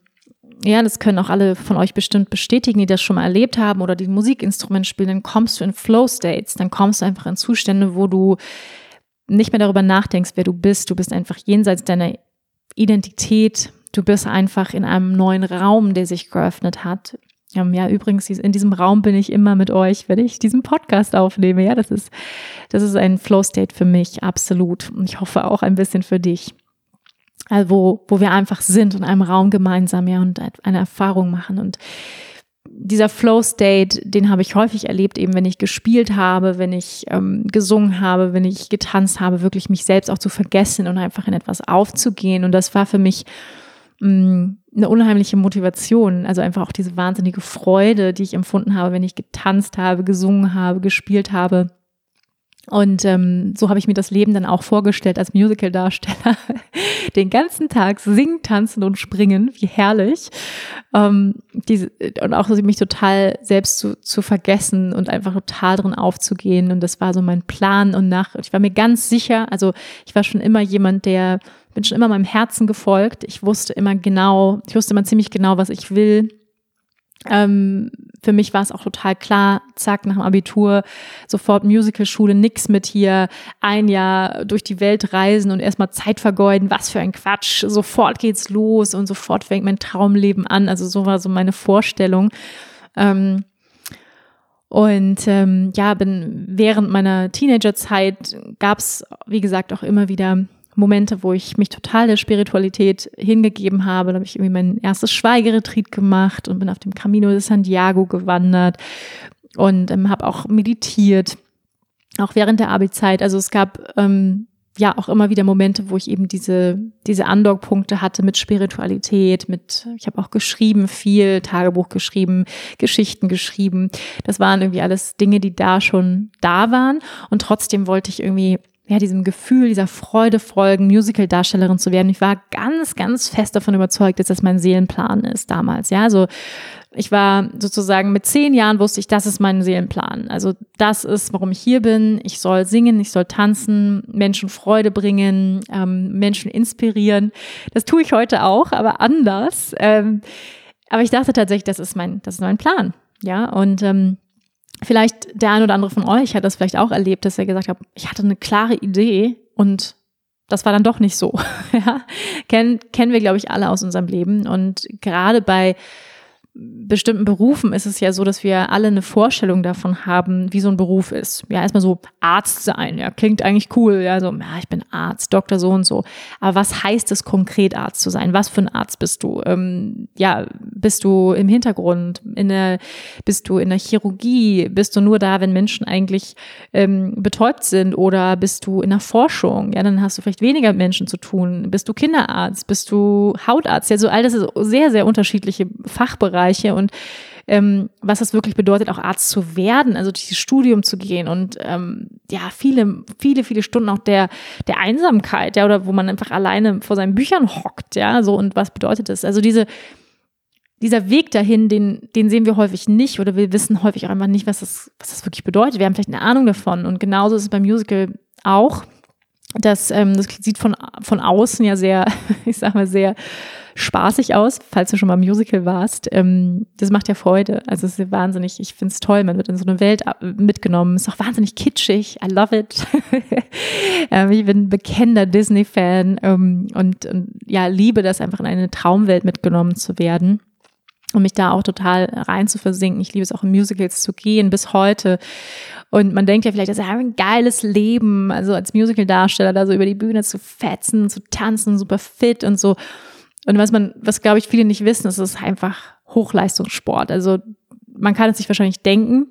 ja, das können auch alle von euch bestimmt bestätigen, die das schon mal erlebt haben oder die Musikinstrument spielen, dann kommst du in Flow-States, dann kommst du einfach in Zustände, wo du nicht mehr darüber nachdenkst, wer du bist. Du bist einfach jenseits deiner Identität. Du bist einfach in einem neuen Raum, der sich geöffnet hat. Ähm, ja, übrigens, in diesem Raum bin ich immer mit euch, wenn ich diesen Podcast aufnehme. Ja, das ist, das ist ein Flow-State für mich, absolut. Und ich hoffe auch ein bisschen für dich. Also, wo, wo wir einfach sind in einem Raum gemeinsam, ja, und eine Erfahrung machen. Und dieser Flow-State, den habe ich häufig erlebt, eben wenn ich gespielt habe, wenn ich ähm, gesungen habe, wenn ich getanzt habe, wirklich mich selbst auch zu vergessen und einfach in etwas aufzugehen. Und das war für mich mh, mm, eine unheimliche Motivation, also einfach auch diese wahnsinnige Freude, die ich empfunden habe, wenn ich getanzt habe, gesungen habe, gespielt habe. Und ähm, so habe ich mir das Leben dann auch vorgestellt als Musical-Darsteller. <laughs> Den ganzen Tag singen, tanzen und springen, wie herrlich. Ähm, diese, und auch mich total selbst zu, zu vergessen und einfach total drin aufzugehen. Und das war so mein Plan. Und nach, ich war mir ganz sicher, also ich war schon immer jemand, der bin schon immer meinem Herzen gefolgt. Ich wusste immer genau, ich wusste immer ziemlich genau, was ich will. Ähm, für mich war es auch total klar, zack, nach dem Abitur, sofort Musicalschule, nix mit hier ein Jahr durch die Welt reisen und erstmal Zeit vergeuden, was für ein Quatsch, sofort geht's los und sofort fängt mein Traumleben an. Also so war so meine Vorstellung. Ähm, und ähm, ja, bin während meiner Teenagerzeit gab es, wie gesagt, auch immer wieder Momente, wo ich mich total der Spiritualität hingegeben habe. Da habe ich irgendwie mein erstes Schweigeretreat gemacht und bin auf dem Camino de Santiago gewandert. und ähm, habe auch meditiert, auch während der Abi-Zeit. Also es gab ähm, ja auch immer wieder Momente, wo ich eben diese diese Andockpunkte hatte mit Spiritualität, mit ich habe auch geschrieben viel Tagebuch geschrieben, Geschichten geschrieben. Das waren irgendwie alles Dinge, die da schon da waren und trotzdem wollte ich irgendwie ja, diesem Gefühl, dieser Freude folgen, Musical-Darstellerin zu werden. Ich war ganz, ganz fest davon überzeugt, dass das mein Seelenplan ist damals. Ja, also ich war sozusagen mit zehn Jahren wusste ich, das ist mein Seelenplan. Also das ist, warum ich hier bin. Ich soll singen, ich soll tanzen, Menschen Freude bringen, ähm, Menschen inspirieren. Das tue ich heute auch, aber anders. Ähm, aber ich dachte tatsächlich, das ist mein, das ist mein Plan. Ja, und ähm, vielleicht der ein oder andere von euch hat das vielleicht auch erlebt, dass er gesagt hat, ich hatte eine klare Idee und das war dann doch nicht so. <laughs> ja? Kennen, kennen wir, glaube ich, alle aus unserem Leben. Und gerade bei bestimmten Berufen ist es ja so, dass wir alle eine Vorstellung davon haben, wie so ein Beruf ist. Ja, erstmal so Arzt sein, ja, klingt eigentlich cool, ja, so, ja, ich bin Arzt, Doktor so und so. Aber was heißt es konkret, Arzt zu sein? Was für ein Arzt bist du? Ähm, ja, bist du im Hintergrund, in der, bist du in der Chirurgie? Bist du nur da, wenn Menschen eigentlich ähm, betäubt sind? Oder bist du in der Forschung? Ja, dann hast du vielleicht weniger mit Menschen zu tun. Bist du Kinderarzt? Bist du Hautarzt? Ja, so all das ist sehr, sehr unterschiedliche Fachbereiche Bereiche und ähm, was das wirklich bedeutet, auch Arzt zu werden, also dieses Studium zu gehen und ähm, ja, viele, viele, viele Stunden auch der, der Einsamkeit, ja, oder wo man einfach alleine vor seinen Büchern hockt, ja, so und was bedeutet das? Also diese, dieser Weg dahin, den, den sehen wir häufig nicht oder wir wissen häufig auch einfach nicht, was das, was das wirklich bedeutet. Wir haben vielleicht eine Ahnung davon und genauso ist es beim Musical auch. Das, ähm, das sieht von, von außen ja sehr, <laughs> ich sag mal, sehr spaßig aus, falls du schon mal Musical warst. Ähm, das macht ja Freude. Also es ist wahnsinnig, ich finde es toll, man wird in so eine Welt mitgenommen. Ist auch wahnsinnig kitschig. I love it. <laughs> ähm, ich bin bekennender Disney-Fan ähm, und, und ja, liebe das einfach in eine Traumwelt mitgenommen zu werden um mich da auch total rein zu versinken. Ich liebe es auch in Musicals zu gehen bis heute. Und man denkt ja vielleicht, das ist ein geiles Leben, also als Musical-Darsteller da so über die Bühne zu fetzen, zu tanzen, super fit und so. Und was man, was glaube ich viele nicht wissen, ist, es ist einfach Hochleistungssport. Also man kann es sich wahrscheinlich denken,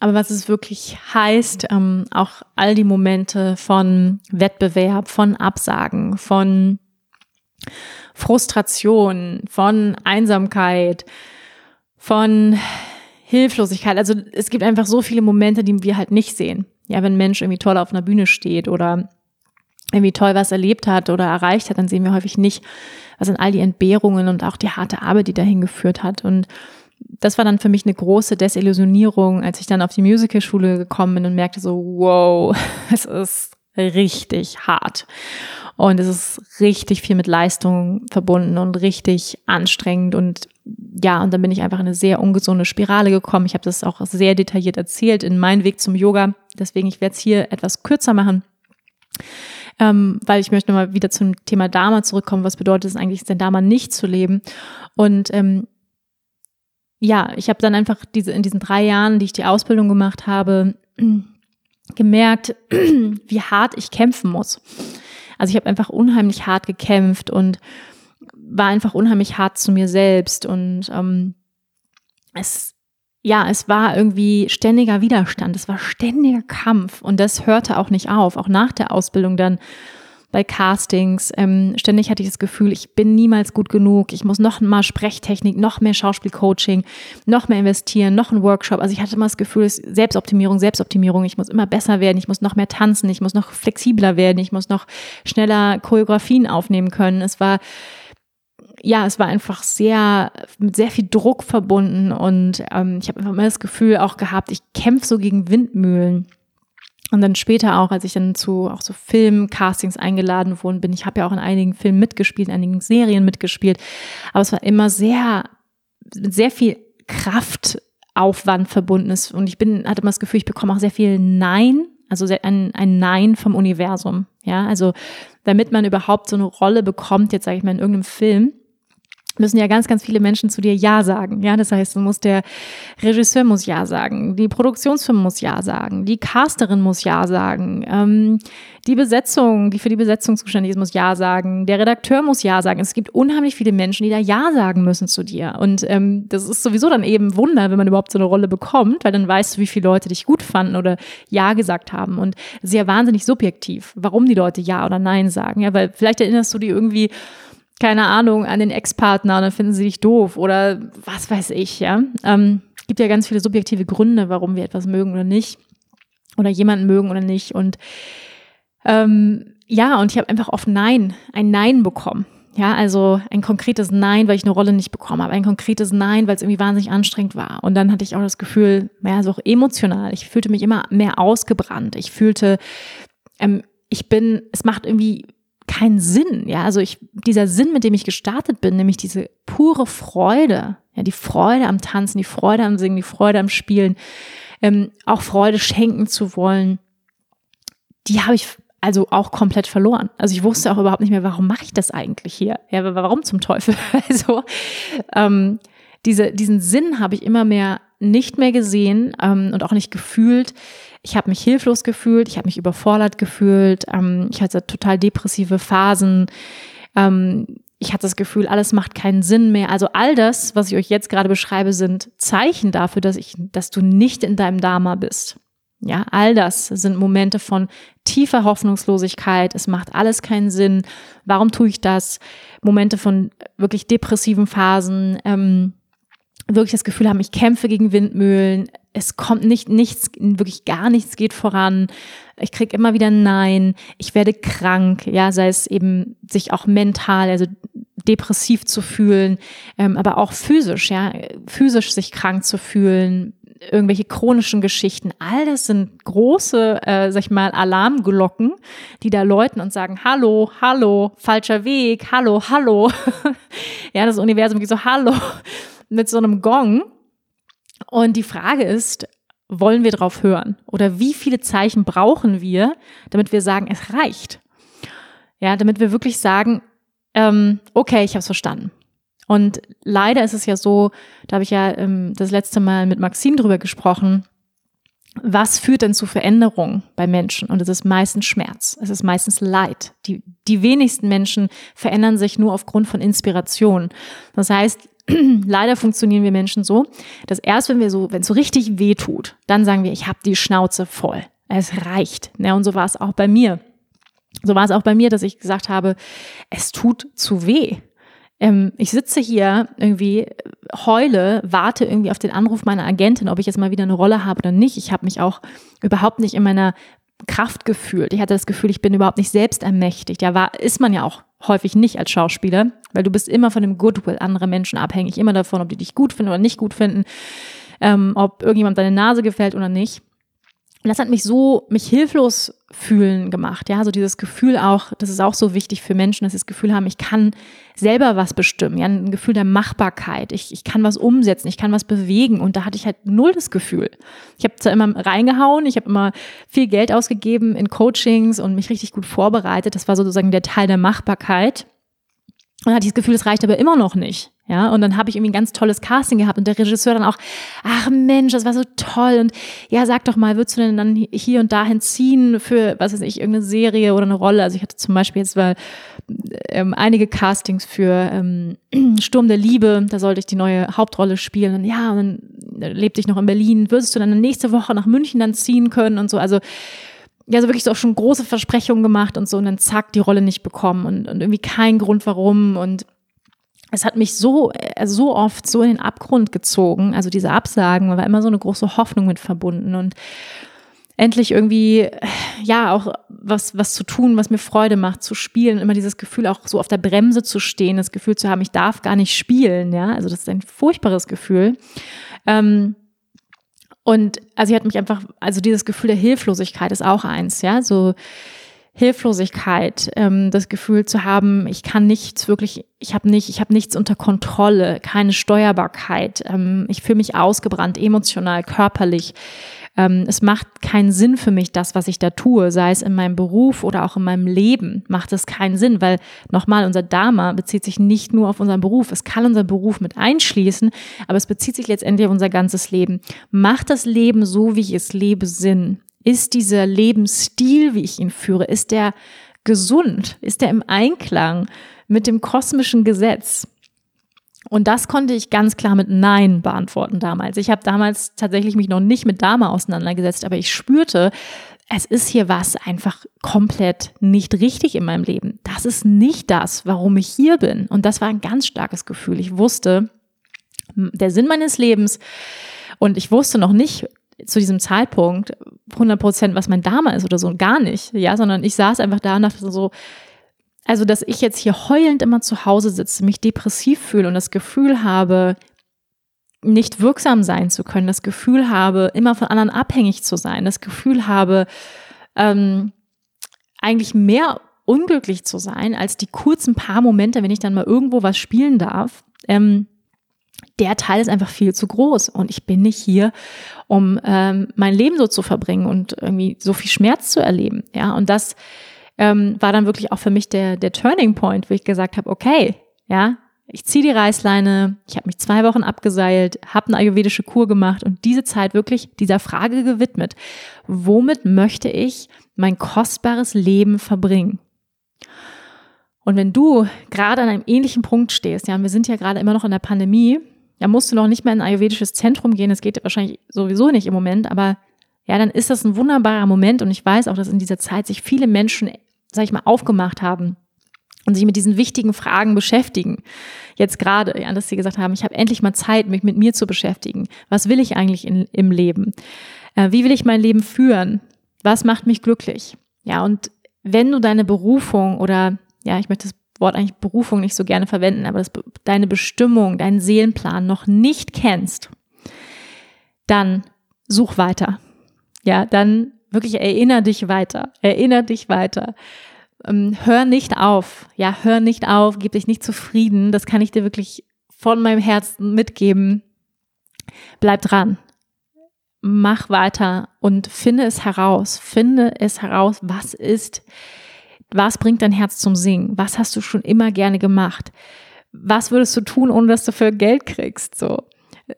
aber was es wirklich heißt, ähm, auch all die Momente von Wettbewerb, von Absagen, von Frustration, von Einsamkeit, von Hilflosigkeit. Also es gibt einfach so viele Momente, die wir halt nicht sehen. Ja, wenn ein Mensch irgendwie toll auf einer Bühne steht oder irgendwie toll was erlebt hat oder erreicht hat, dann sehen wir häufig nicht, was sind all die Entbehrungen und auch die harte Arbeit, die dahin geführt hat. Und das war dann für mich eine große Desillusionierung, als ich dann auf die Musicalschule gekommen bin und merkte so, wow, <laughs> es ist richtig hart. Und es ist richtig viel mit Leistung verbunden und richtig anstrengend. Und ja, und dann bin ich einfach in eine sehr ungesunde Spirale gekommen. Ich habe das auch sehr detailliert erzählt in meinem Weg zum Yoga. Deswegen, ich werde es hier etwas kürzer machen ähm, weil ich möchte mal wieder zum Thema Dharma zurückkommen. Was bedeutet es eigentlich, denn Dharma nicht zu leben? Und ähm, ja, ich habe dann einfach diese in diesen drei Jahren, die ich die Ausbildung gemacht habe, <clears throat> gemerkt, <clears throat> wie hart ich kämpfen muss. Also ich habe einfach unheimlich hart gekämpft und war einfach unheimlich hart zu mir selbst und ähm, es ja, es war irgendwie ständiger Widerstand, es war ständiger Kampf und das hörte auch nicht auf, auch nach der Ausbildung dann bei Castings. Ähm, ständig hatte ich das Gefühl, ich bin niemals gut genug, ich muss noch mal Sprechtechnik, noch mehr Schauspielcoaching, noch mehr investieren, noch ein Workshop. Also ich hatte immer das Gefühl, Selbstoptimierung, Selbstoptimierung, ich muss immer besser werden, ich muss noch mehr tanzen, ich muss noch flexibler werden, ich muss noch schneller Choreografien aufnehmen können. Es war ja, es war einfach sehr, mit sehr viel Druck verbunden und ähm, ich habe immer das Gefühl auch gehabt, ich kämpfe so gegen Windmühlen. Und dann später auch, als ich dann zu auch so Filmcastings eingeladen worden bin, ich habe ja auch in einigen Filmen mitgespielt, in einigen Serien mitgespielt, aber es war immer sehr, sehr viel Kraftaufwand verbunden ist. Und ich bin, hatte immer das Gefühl, ich bekomme auch sehr viel Nein, also ein, ein Nein vom Universum. Ja, also damit man überhaupt so eine Rolle bekommt, jetzt sage ich mal in irgendeinem Film, müssen ja ganz, ganz viele Menschen zu dir Ja sagen. Ja, das heißt, du musst der Regisseur muss Ja sagen, die Produktionsfirma muss Ja sagen, die Casterin muss Ja sagen, ähm, die Besetzung, die für die Besetzung zuständig ist, muss Ja sagen, der Redakteur muss Ja sagen. Es gibt unheimlich viele Menschen, die da Ja sagen müssen zu dir. Und ähm, das ist sowieso dann eben Wunder, wenn man überhaupt so eine Rolle bekommt, weil dann weißt du, wie viele Leute dich gut fanden oder Ja gesagt haben. Und sehr wahnsinnig subjektiv, warum die Leute Ja oder Nein sagen. Ja, weil vielleicht erinnerst du die irgendwie keine Ahnung, an den Ex-Partner dann finden sie dich doof oder was weiß ich, ja. Ähm, gibt ja ganz viele subjektive Gründe, warum wir etwas mögen oder nicht oder jemanden mögen oder nicht und ähm, ja, und ich habe einfach oft Nein, ein Nein bekommen. Ja, also ein konkretes Nein, weil ich eine Rolle nicht bekommen habe, ein konkretes Nein, weil es irgendwie wahnsinnig anstrengend war. Und dann hatte ich auch das Gefühl, naja, so auch emotional. Ich fühlte mich immer mehr ausgebrannt. Ich fühlte, ähm, ich bin, es macht irgendwie keinen Sinn. Ja, also ich, dieser Sinn, mit dem ich gestartet bin, nämlich diese pure Freude, ja, die Freude am Tanzen, die Freude am Singen, die Freude am Spielen, ähm, auch Freude schenken zu wollen, die habe ich also auch komplett verloren. Also ich wusste auch überhaupt nicht mehr, warum mache ich das eigentlich hier? Ja, warum zum Teufel? <laughs> Also ähm, diese, diesen Sinn habe ich immer mehr nicht mehr gesehen ähm, und auch nicht gefühlt. Ich habe mich hilflos gefühlt, ich habe mich überfordert gefühlt, ähm, ich hatte total depressive Phasen. Ähm, ich hatte das Gefühl, alles macht keinen Sinn mehr. Also all das, was ich euch jetzt gerade beschreibe, sind Zeichen dafür, dass ich, dass du nicht in deinem Dharma bist. Ja, all das sind Momente von tiefer Hoffnungslosigkeit. Es macht alles keinen Sinn. Warum tue ich das? Momente von wirklich depressiven Phasen. Ähm, wirklich das Gefühl haben, ich kämpfe gegen Windmühlen, es kommt nicht nichts, wirklich gar nichts geht voran. Ich krieg immer wieder Nein, ich werde krank, ja, sei es eben sich auch mental, also depressiv zu fühlen, ähm, aber auch physisch, ja, physisch sich krank zu fühlen, irgendwelche chronischen Geschichten, all das sind große, äh, sag ich mal, Alarmglocken, die da läuten und sagen, hallo, hallo, falscher Weg, hallo, hallo. <laughs> ja, das Universum geht so, hallo mit so einem Gong. Und die Frage ist, wollen wir drauf hören? Oder wie viele Zeichen brauchen wir, damit wir sagen, es reicht? Ja, damit wir wirklich sagen, ähm, okay, ich habe es verstanden. Und leider ist es ja so, da habe ich ja ähm, das letzte Mal mit Maxim drüber gesprochen, was führt denn zu Veränderungen bei Menschen? Und es ist meistens Schmerz, es ist meistens Leid. Die, die wenigsten Menschen verändern sich nur aufgrund von Inspiration. Das heißt, <clears throat> leider funktionieren wir Menschen so, dass erst wenn wir so, wenn es so richtig weh tut, dann sagen wir, ich habe die Schnauze voll. Es reicht. Ja, und so war es auch bei mir. So war es auch bei mir, dass ich gesagt habe, es tut zu weh. Ähm, ich sitze hier irgendwie, heule, warte irgendwie auf den Anruf meiner Agentin, ob ich jetzt mal wieder eine Rolle habe oder nicht. Ich habe mich auch überhaupt nicht in meiner Kraft gefühlt. Ich hatte das Gefühl, ich bin überhaupt nicht selbst ermächtigt. Ja, war, ist man ja auch häufig nicht als Schauspieler, weil du bist immer von dem Goodwill anderer Menschen abhängig, immer davon, ob die dich gut finden oder nicht gut finden, ähm, ob irgendjemand deine Nase gefällt oder nicht. Und das hat mich so, mich hilflos fühlen gemacht. Ja, so dieses Gefühl auch, das ist auch so wichtig für Menschen, dass sie das Gefühl haben, ich kann selber was bestimmen. Ja, ein Gefühl der Machbarkeit. Ich, ich kann was umsetzen, ich kann was bewegen. Und da hatte ich halt null das Gefühl. Ich habe zwar immer reingehauen, ich habe immer viel Geld ausgegeben in Coachings und mich richtig gut vorbereitet. Das war sozusagen der Teil der Machbarkeit. Und hatte ich das Gefühl, es reicht aber immer noch nicht. Ja, und dann habe ich irgendwie ein ganz tolles Casting gehabt und der Regisseur dann auch, ach Mensch, das war so toll und ja, sag doch mal, würdest du denn dann hier und dahin ziehen für, was weiß ich, irgendeine Serie oder eine Rolle? Also ich hatte zum Beispiel jetzt mal ähm, einige Castings für ähm, <clears throat> Sturm der Liebe, da sollte ich die neue Hauptrolle spielen und ja, und dann lebte ich noch in Berlin, würdest du dann nächste Woche nach München dann ziehen können und so, also ja, so wirklich so auch schon große Versprechungen gemacht und so und dann zack, die Rolle nicht bekommen und, und irgendwie kein Grund warum und es hat mich so, äh, so oft so in den Abgrund gezogen. Also diese Absagen, war immer so eine große Hoffnung mit verbunden und endlich irgendwie, ja, auch was, was zu tun, was mir Freude macht, zu spielen, immer dieses Gefühl auch so auf der Bremse zu stehen, das Gefühl zu haben, ich darf gar nicht spielen, ja. Also das ist ein furchtbares Gefühl. Ähm, und also sie hat mich einfach, also dieses Gefühl der Hilflosigkeit ist auch eins, ja, so, Hilflosigkeit, ähm, das Gefühl zu haben, ich kann nichts wirklich, ich habe nicht, ich habe nichts unter Kontrolle, keine Steuerbarkeit, ähm, ich fühle mich ausgebrannt, emotional, körperlich. Ähm, es macht keinen Sinn für mich, das, was ich da tue, sei es in meinem Beruf oder auch in meinem Leben, macht es keinen Sinn, weil nochmal, unser Dharma bezieht sich nicht nur auf unseren Beruf, es kann unseren Beruf mit einschließen, aber es bezieht sich letztendlich auf unser ganzes Leben. Macht das Leben so, wie ich es lebe, Sinn? Ist dieser Lebensstil, wie ich ihn führe, ist der gesund? Ist der im Einklang mit dem kosmischen Gesetz? Und das konnte ich ganz klar mit Nein beantworten damals. Ich habe damals tatsächlich mich noch nicht mit Dharma auseinandergesetzt, aber ich spürte, es ist hier was einfach komplett nicht richtig in meinem Leben. Das ist nicht das, warum ich hier bin. Und das war ein ganz starkes Gefühl. Ich wusste, der Sinn meines Lebens und ich wusste noch nicht, zu diesem Zeitpunkt 100 Prozent, was mein Dame ist oder so, gar nicht, ja, sondern ich saß einfach da und dachte so, also, dass ich jetzt hier heulend immer zu Hause sitze, mich depressiv fühle und das Gefühl habe, nicht wirksam sein zu können, das Gefühl habe, immer von anderen abhängig zu sein, das Gefühl habe, ähm, eigentlich mehr unglücklich zu sein als die kurzen paar Momente, wenn ich dann mal irgendwo was spielen darf. Ähm, der Teil ist einfach viel zu groß und ich bin nicht hier, um ähm, mein Leben so zu verbringen und irgendwie so viel Schmerz zu erleben. Ja, und das ähm, war dann wirklich auch für mich der, der Turning Point, wo ich gesagt habe, okay, ja, ich ziehe die Reißleine, ich habe mich zwei Wochen abgeseilt, habe eine ayurvedische Kur gemacht und diese Zeit wirklich dieser Frage gewidmet, womit möchte ich mein kostbares Leben verbringen? Und wenn du gerade an einem ähnlichen Punkt stehst, ja, wir sind ja gerade immer noch in der Pandemie, da musst du noch nicht mehr in ein ayurvedisches Zentrum gehen, das geht wahrscheinlich sowieso nicht im Moment, aber ja, dann ist das ein wunderbarer Moment und ich weiß auch, dass in dieser Zeit sich viele Menschen, sag ich mal, aufgemacht haben und sich mit diesen wichtigen Fragen beschäftigen. Jetzt gerade, ja, dass sie gesagt haben, ich habe endlich mal Zeit, mich mit mir zu beschäftigen. Was will ich eigentlich in, im Leben? Äh, wie will ich mein Leben führen? Was macht mich glücklich? Ja, und wenn du deine Berufung oder ja, ich möchte das Wort eigentlich Berufung nicht so gerne verwenden, aber das, deine Bestimmung, deinen Seelenplan noch nicht kennst, dann such weiter. Ja, dann wirklich erinnere dich weiter, erinnere dich weiter. Ähm, hör nicht auf, ja, hör nicht auf, gib dich nicht zufrieden. Das kann ich dir wirklich von meinem Herzen mitgeben. Bleib dran. Mach weiter und finde es heraus. Finde es heraus, was ist was bringt dein Herz zum Singen? Was hast du schon immer gerne gemacht? Was würdest du tun, ohne dass du für Geld kriegst? So.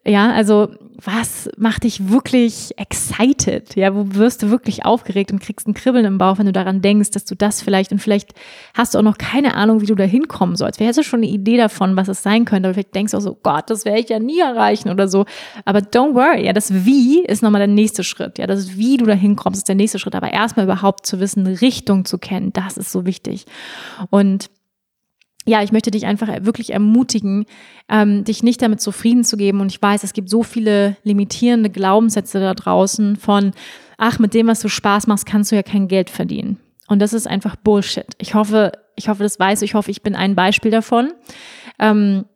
Ja, also was macht dich wirklich excited? Ja, wo wirst du wirklich aufgeregt und kriegst ein Kribbeln im Bauch, wenn du daran denkst, dass du das vielleicht und vielleicht hast du auch noch keine Ahnung, wie du da hinkommen sollst. Wer hätte schon eine Idee davon, was es sein könnte? Oder vielleicht denkst du auch so, Gott, das werde ich ja nie erreichen oder so. Aber don't worry, ja, das Wie ist nochmal der nächste Schritt. Ja, das Wie du da hinkommst, ist der nächste Schritt. Aber erstmal überhaupt zu wissen, Richtung zu kennen, das ist so wichtig. Und ja, ich möchte dich einfach wirklich ermutigen, ähm, dich nicht damit zufrieden zu geben. Und ich weiß, es gibt so viele limitierende Glaubenssätze da draußen von, ach, mit dem, was du Spaß machst, kannst du ja kein Geld verdienen. Und das ist einfach Bullshit. Ich hoffe, ich hoffe, das weiß ich hoffe, ich bin ein Beispiel davon. Ähm,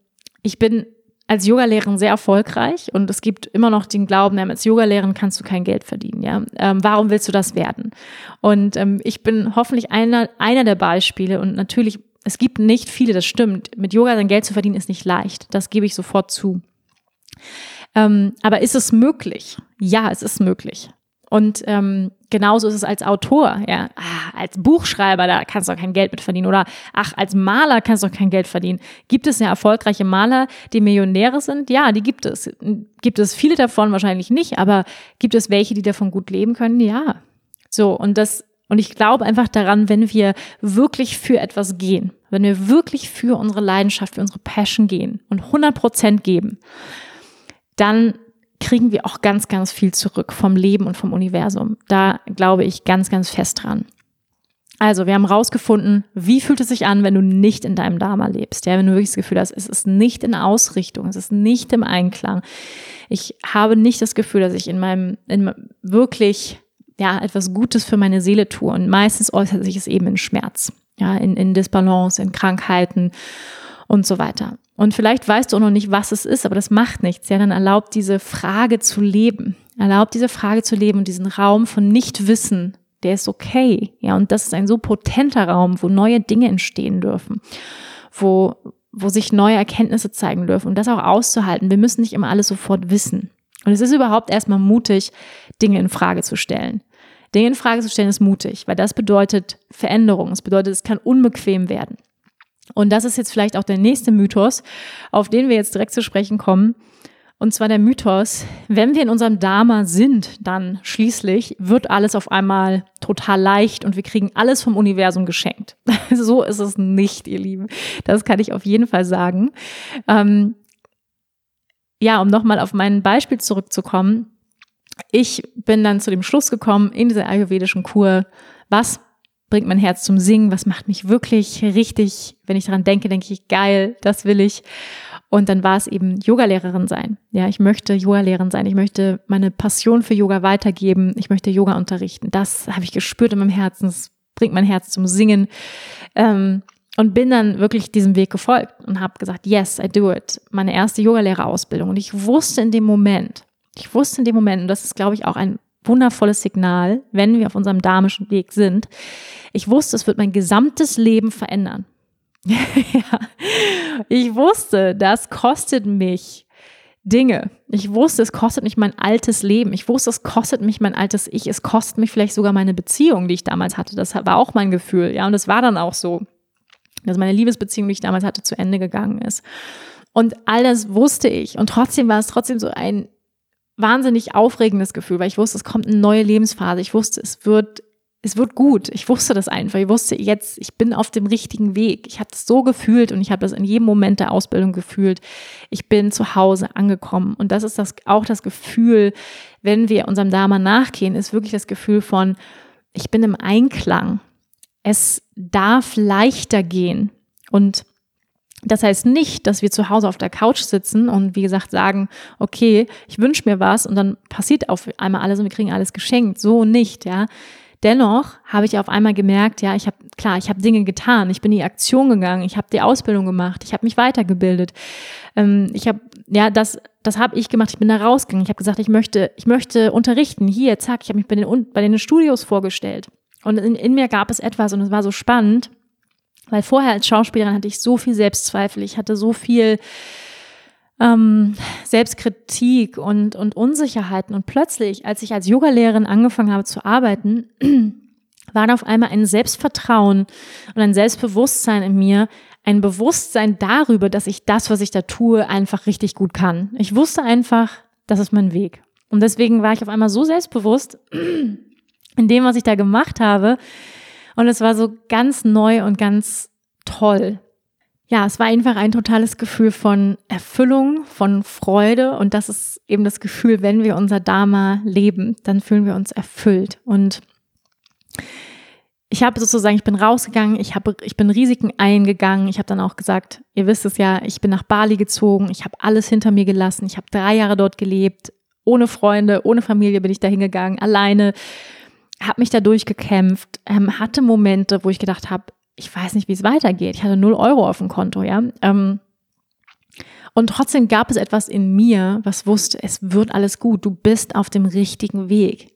ich bin als Yogalehrerin sehr erfolgreich und es gibt immer noch den Glauben, als Yogalehrerin kannst du kein Geld verdienen. Ja, ähm, warum willst du das werden? Und ähm, ich bin hoffentlich einer einer der Beispiele und natürlich es gibt nicht viele, das stimmt. Mit Yoga sein Geld zu verdienen ist nicht leicht. Das gebe ich sofort zu. Ähm, aber ist es möglich? Ja, es ist möglich. Und ähm, genauso ist es als Autor, ja, ah, als Buchschreiber, da kannst du auch kein Geld mit verdienen. Oder ach, als Maler kannst du auch kein Geld verdienen. Gibt es ja erfolgreiche Maler, die Millionäre sind? Ja, die gibt es. Gibt es viele davon wahrscheinlich nicht, aber gibt es welche, die davon gut leben können? Ja. So, und das und ich glaube einfach daran, wenn wir wirklich für etwas gehen, wenn wir wirklich für unsere Leidenschaft, für unsere Passion gehen und 100 Prozent geben, dann kriegen wir auch ganz, ganz viel zurück vom Leben und vom Universum. Da glaube ich ganz, ganz fest dran. Also, wir haben rausgefunden, wie fühlt es sich an, wenn du nicht in deinem Dharma lebst? Ja, wenn du wirklich das Gefühl hast, es ist nicht in Ausrichtung, es ist nicht im Einklang. Ich habe nicht das Gefühl, dass ich in meinem, in wirklich ja, etwas Gutes für meine Seele tue. Und meistens äußert sich es eben in Schmerz, ja, in, in Disbalance, in Krankheiten und so weiter. Und vielleicht weißt du auch noch nicht, was es ist, aber das macht nichts. Ja, dann erlaubt diese Frage zu leben. Erlaubt diese Frage zu leben und diesen Raum von Nichtwissen, der ist okay. Ja, und das ist ein so potenter Raum, wo neue Dinge entstehen dürfen, wo, wo sich neue Erkenntnisse zeigen dürfen und das auch auszuhalten. Wir müssen nicht immer alles sofort wissen. Und es ist überhaupt erstmal mutig, Dinge in Frage zu stellen. Dinge in Frage zu stellen ist mutig, weil das bedeutet Veränderung. Es bedeutet, es kann unbequem werden. Und das ist jetzt vielleicht auch der nächste Mythos, auf den wir jetzt direkt zu sprechen kommen. Und zwar der Mythos, wenn wir in unserem Dharma sind, dann schließlich wird alles auf einmal total leicht und wir kriegen alles vom Universum geschenkt. <laughs> so ist es nicht, ihr Lieben. Das kann ich auf jeden Fall sagen. Ähm, ja, um nochmal auf mein Beispiel zurückzukommen. Ich bin dann zu dem Schluss gekommen in dieser ayurvedischen Kur, was bringt mein Herz zum Singen, was macht mich wirklich richtig, wenn ich daran denke, denke ich, geil, das will ich. Und dann war es eben Yogalehrerin sein. Ja, ich möchte Yogalehrerin sein. Ich möchte meine Passion für Yoga weitergeben. Ich möchte Yoga unterrichten. Das habe ich gespürt in meinem Herzen. Das bringt mein Herz zum Singen. Ähm, und bin dann wirklich diesem Weg gefolgt und habe gesagt, yes, I do it. Meine erste Yogalehrerausbildung. Und ich wusste in dem Moment, ich wusste in dem Moment, und das ist, glaube ich, auch ein wundervolles Signal, wenn wir auf unserem dharmischen Weg sind. Ich wusste, es wird mein gesamtes Leben verändern. <laughs> Ich wusste, das kostet mich Dinge. Ich wusste, es kostet mich mein altes Leben. Ich wusste, es kostet mich mein altes Ich. Es kostet mich vielleicht sogar meine Beziehung, die ich damals hatte. Das war auch mein Gefühl. Ja, und es war dann auch so, dass meine Liebesbeziehung, die ich damals hatte, zu Ende gegangen ist. Und all das wusste ich. Und trotzdem war es trotzdem so ein wahnsinnig aufregendes Gefühl, weil ich wusste, es kommt eine neue Lebensphase. Ich wusste, es wird, es wird gut. Ich wusste das einfach. Ich wusste jetzt, ich bin auf dem richtigen Weg. Ich habe es so gefühlt und ich habe das in jedem Moment der Ausbildung gefühlt. Ich bin zu Hause angekommen. Und das ist das, auch das Gefühl, wenn wir unserem Dharma nachgehen, ist wirklich das Gefühl von, ich bin im Einklang. Es darf leichter gehen. Und das heißt nicht, dass wir zu Hause auf der Couch sitzen und wie gesagt sagen, okay, ich wünsche mir was und dann passiert auf einmal alles und wir kriegen alles geschenkt. So nicht, ja. Dennoch habe ich auf einmal gemerkt, ja, ich habe klar, ich habe Dinge getan, ich bin in die Aktion gegangen, ich habe die Ausbildung gemacht, ich habe mich weitergebildet, ähm, ich habe ja das das habe ich gemacht. Ich bin da rausgegangen. Ich habe gesagt, ich möchte ich möchte unterrichten. Hier, zack, ich habe mich bei den bei den Studios vorgestellt und in, in mir gab es etwas und es war so spannend weil vorher als Schauspielerin hatte ich so viel Selbstzweifel, ich hatte so viel ähm, Selbstkritik und, und Unsicherheiten. Und plötzlich, als ich als Yogalehrerin angefangen habe zu arbeiten, <clears throat> war auf einmal ein Selbstvertrauen und ein Selbstbewusstsein in mir, ein Bewusstsein darüber, dass ich das, was ich da tue, einfach richtig gut kann. Ich wusste einfach, das ist mein Weg. Und deswegen war ich auf einmal so selbstbewusst <clears throat> in dem, was ich da gemacht habe, und es war so ganz neu und ganz toll. Ja, es war einfach ein totales Gefühl von Erfüllung, von Freude. Und das ist eben das Gefühl, wenn wir unser Dharma leben, dann fühlen wir uns erfüllt. Und ich habe sozusagen, ich bin rausgegangen, ich, habe, ich bin Risiken eingegangen. Ich habe dann auch gesagt, ihr wisst es ja, ich bin nach Bali gezogen, ich habe alles hinter mir gelassen, ich habe drei Jahre dort gelebt, ohne Freunde, ohne Familie bin ich da hingegangen, alleine habe mich da durchgekämpft, ähm, hatte Momente, wo ich gedacht habe, ich weiß nicht, wie es weitergeht. Ich hatte null Euro auf dem Konto, ja. Ähm, und trotzdem gab es etwas in mir, was wusste, es wird alles gut. Du bist auf dem richtigen Weg.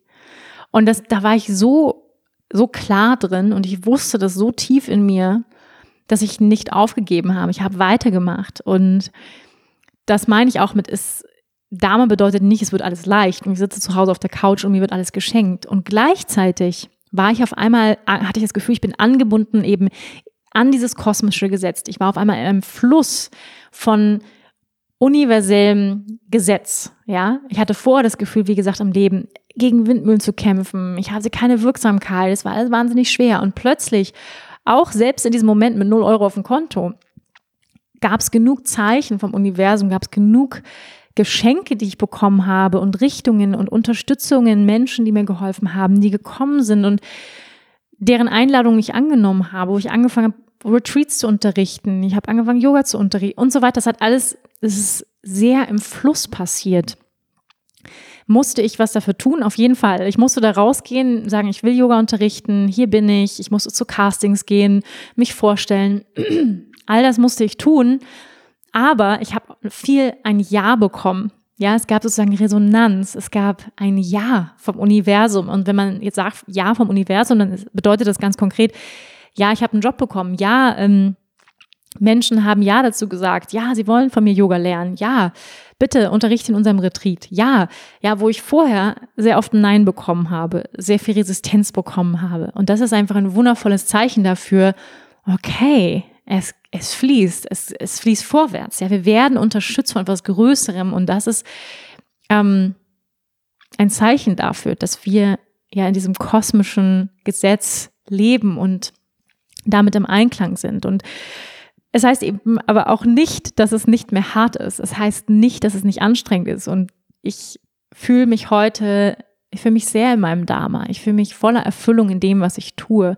Und das, da war ich so, so klar drin und ich wusste das so tief in mir, dass ich nicht aufgegeben habe. Ich habe weitergemacht. Und das meine ich auch mit, es, Dame bedeutet nicht, es wird alles leicht und ich sitze zu Hause auf der Couch und mir wird alles geschenkt. Und gleichzeitig war ich auf einmal, hatte ich das Gefühl, ich bin angebunden eben an dieses kosmische Gesetz. Ich war auf einmal in einem Fluss von universellem Gesetz, ja. Ich hatte vorher das Gefühl, wie gesagt, im Leben gegen Windmühlen zu kämpfen. Ich hatte keine Wirksamkeit. Es war alles wahnsinnig schwer. Und plötzlich, auch selbst in diesem Moment mit null Euro auf dem Konto, gab es genug Zeichen vom Universum, gab es genug Geschenke, die ich bekommen habe und Richtungen und Unterstützungen, Menschen, die mir geholfen haben, die gekommen sind und deren Einladung ich angenommen habe, wo ich angefangen habe, Retreats zu unterrichten, ich habe angefangen, Yoga zu unterrichten und so weiter. Das hat alles, es ist sehr im Fluss passiert. Musste ich was dafür tun? Auf jeden Fall. Ich musste da rausgehen, sagen, ich will Yoga unterrichten, hier bin ich, ich musste zu Castings gehen, mich vorstellen. <clears throat> All das musste ich tun aber ich habe viel ein Ja bekommen. Ja, es gab sozusagen Resonanz, es gab ein Ja vom Universum. Und wenn man jetzt sagt Ja vom Universum, dann bedeutet das ganz konkret, ja, ich habe einen Job bekommen, ja, ähm, Menschen haben Ja dazu gesagt, ja, sie wollen von mir Yoga lernen, ja, bitte unterrichte in unserem Retreat, ja, ja, wo ich vorher sehr oft ein Nein bekommen habe, sehr viel Resistenz bekommen habe. Und das ist einfach ein wundervolles Zeichen dafür, okay, es, es fließt, es, es fließt vorwärts. Ja, wir werden unterstützt von etwas Größerem und das ist ähm, ein Zeichen dafür, dass wir ja in diesem kosmischen Gesetz leben und damit im Einklang sind. Und es heißt eben aber auch nicht, dass es nicht mehr hart ist. Es heißt nicht, dass es nicht anstrengend ist. Und ich fühle mich heute, ich fühle mich sehr in meinem Dharma. Ich fühle mich voller Erfüllung in dem, was ich tue.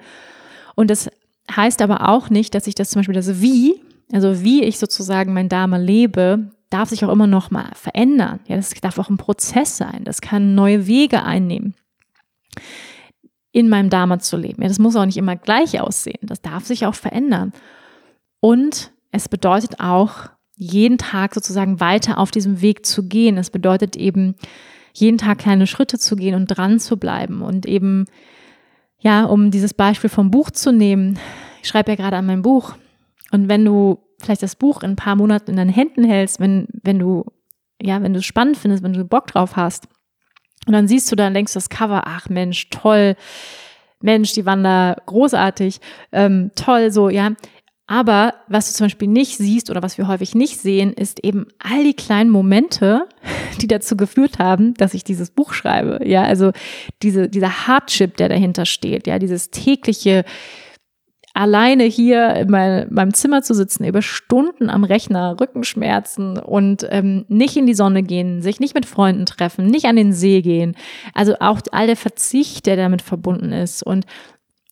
Und es heißt aber auch nicht, dass ich das zum Beispiel das Wie, also wie ich sozusagen mein Dharma lebe, darf sich auch immer noch mal verändern. Ja, das darf auch ein Prozess sein. Das kann neue Wege einnehmen, in meinem Dharma zu leben. Ja, das muss auch nicht immer gleich aussehen. Das darf sich auch verändern. Und es bedeutet auch, jeden Tag sozusagen weiter auf diesem Weg zu gehen. Es bedeutet eben, jeden Tag kleine Schritte zu gehen und dran zu bleiben und eben ja, um dieses Beispiel vom Buch zu nehmen, ich schreibe ja gerade an meinem Buch. Und wenn du vielleicht das Buch in ein paar Monaten in deinen Händen hältst, wenn, wenn du, ja, wenn du es spannend findest, wenn du Bock drauf hast, und dann siehst du dann, denkst du das Cover, ach Mensch, toll, Mensch, die da großartig, ähm, toll, so, ja, aber was du zum Beispiel nicht siehst oder was wir häufig nicht sehen, ist eben all die kleinen Momente, <laughs> die dazu geführt haben, dass ich dieses Buch schreibe. Ja, also diese, dieser Hardship, der dahinter steht, ja, dieses tägliche alleine hier in meinem Zimmer zu sitzen, über Stunden am Rechner, Rückenschmerzen und ähm, nicht in die Sonne gehen, sich nicht mit Freunden treffen, nicht an den See gehen. Also auch all der Verzicht, der damit verbunden ist und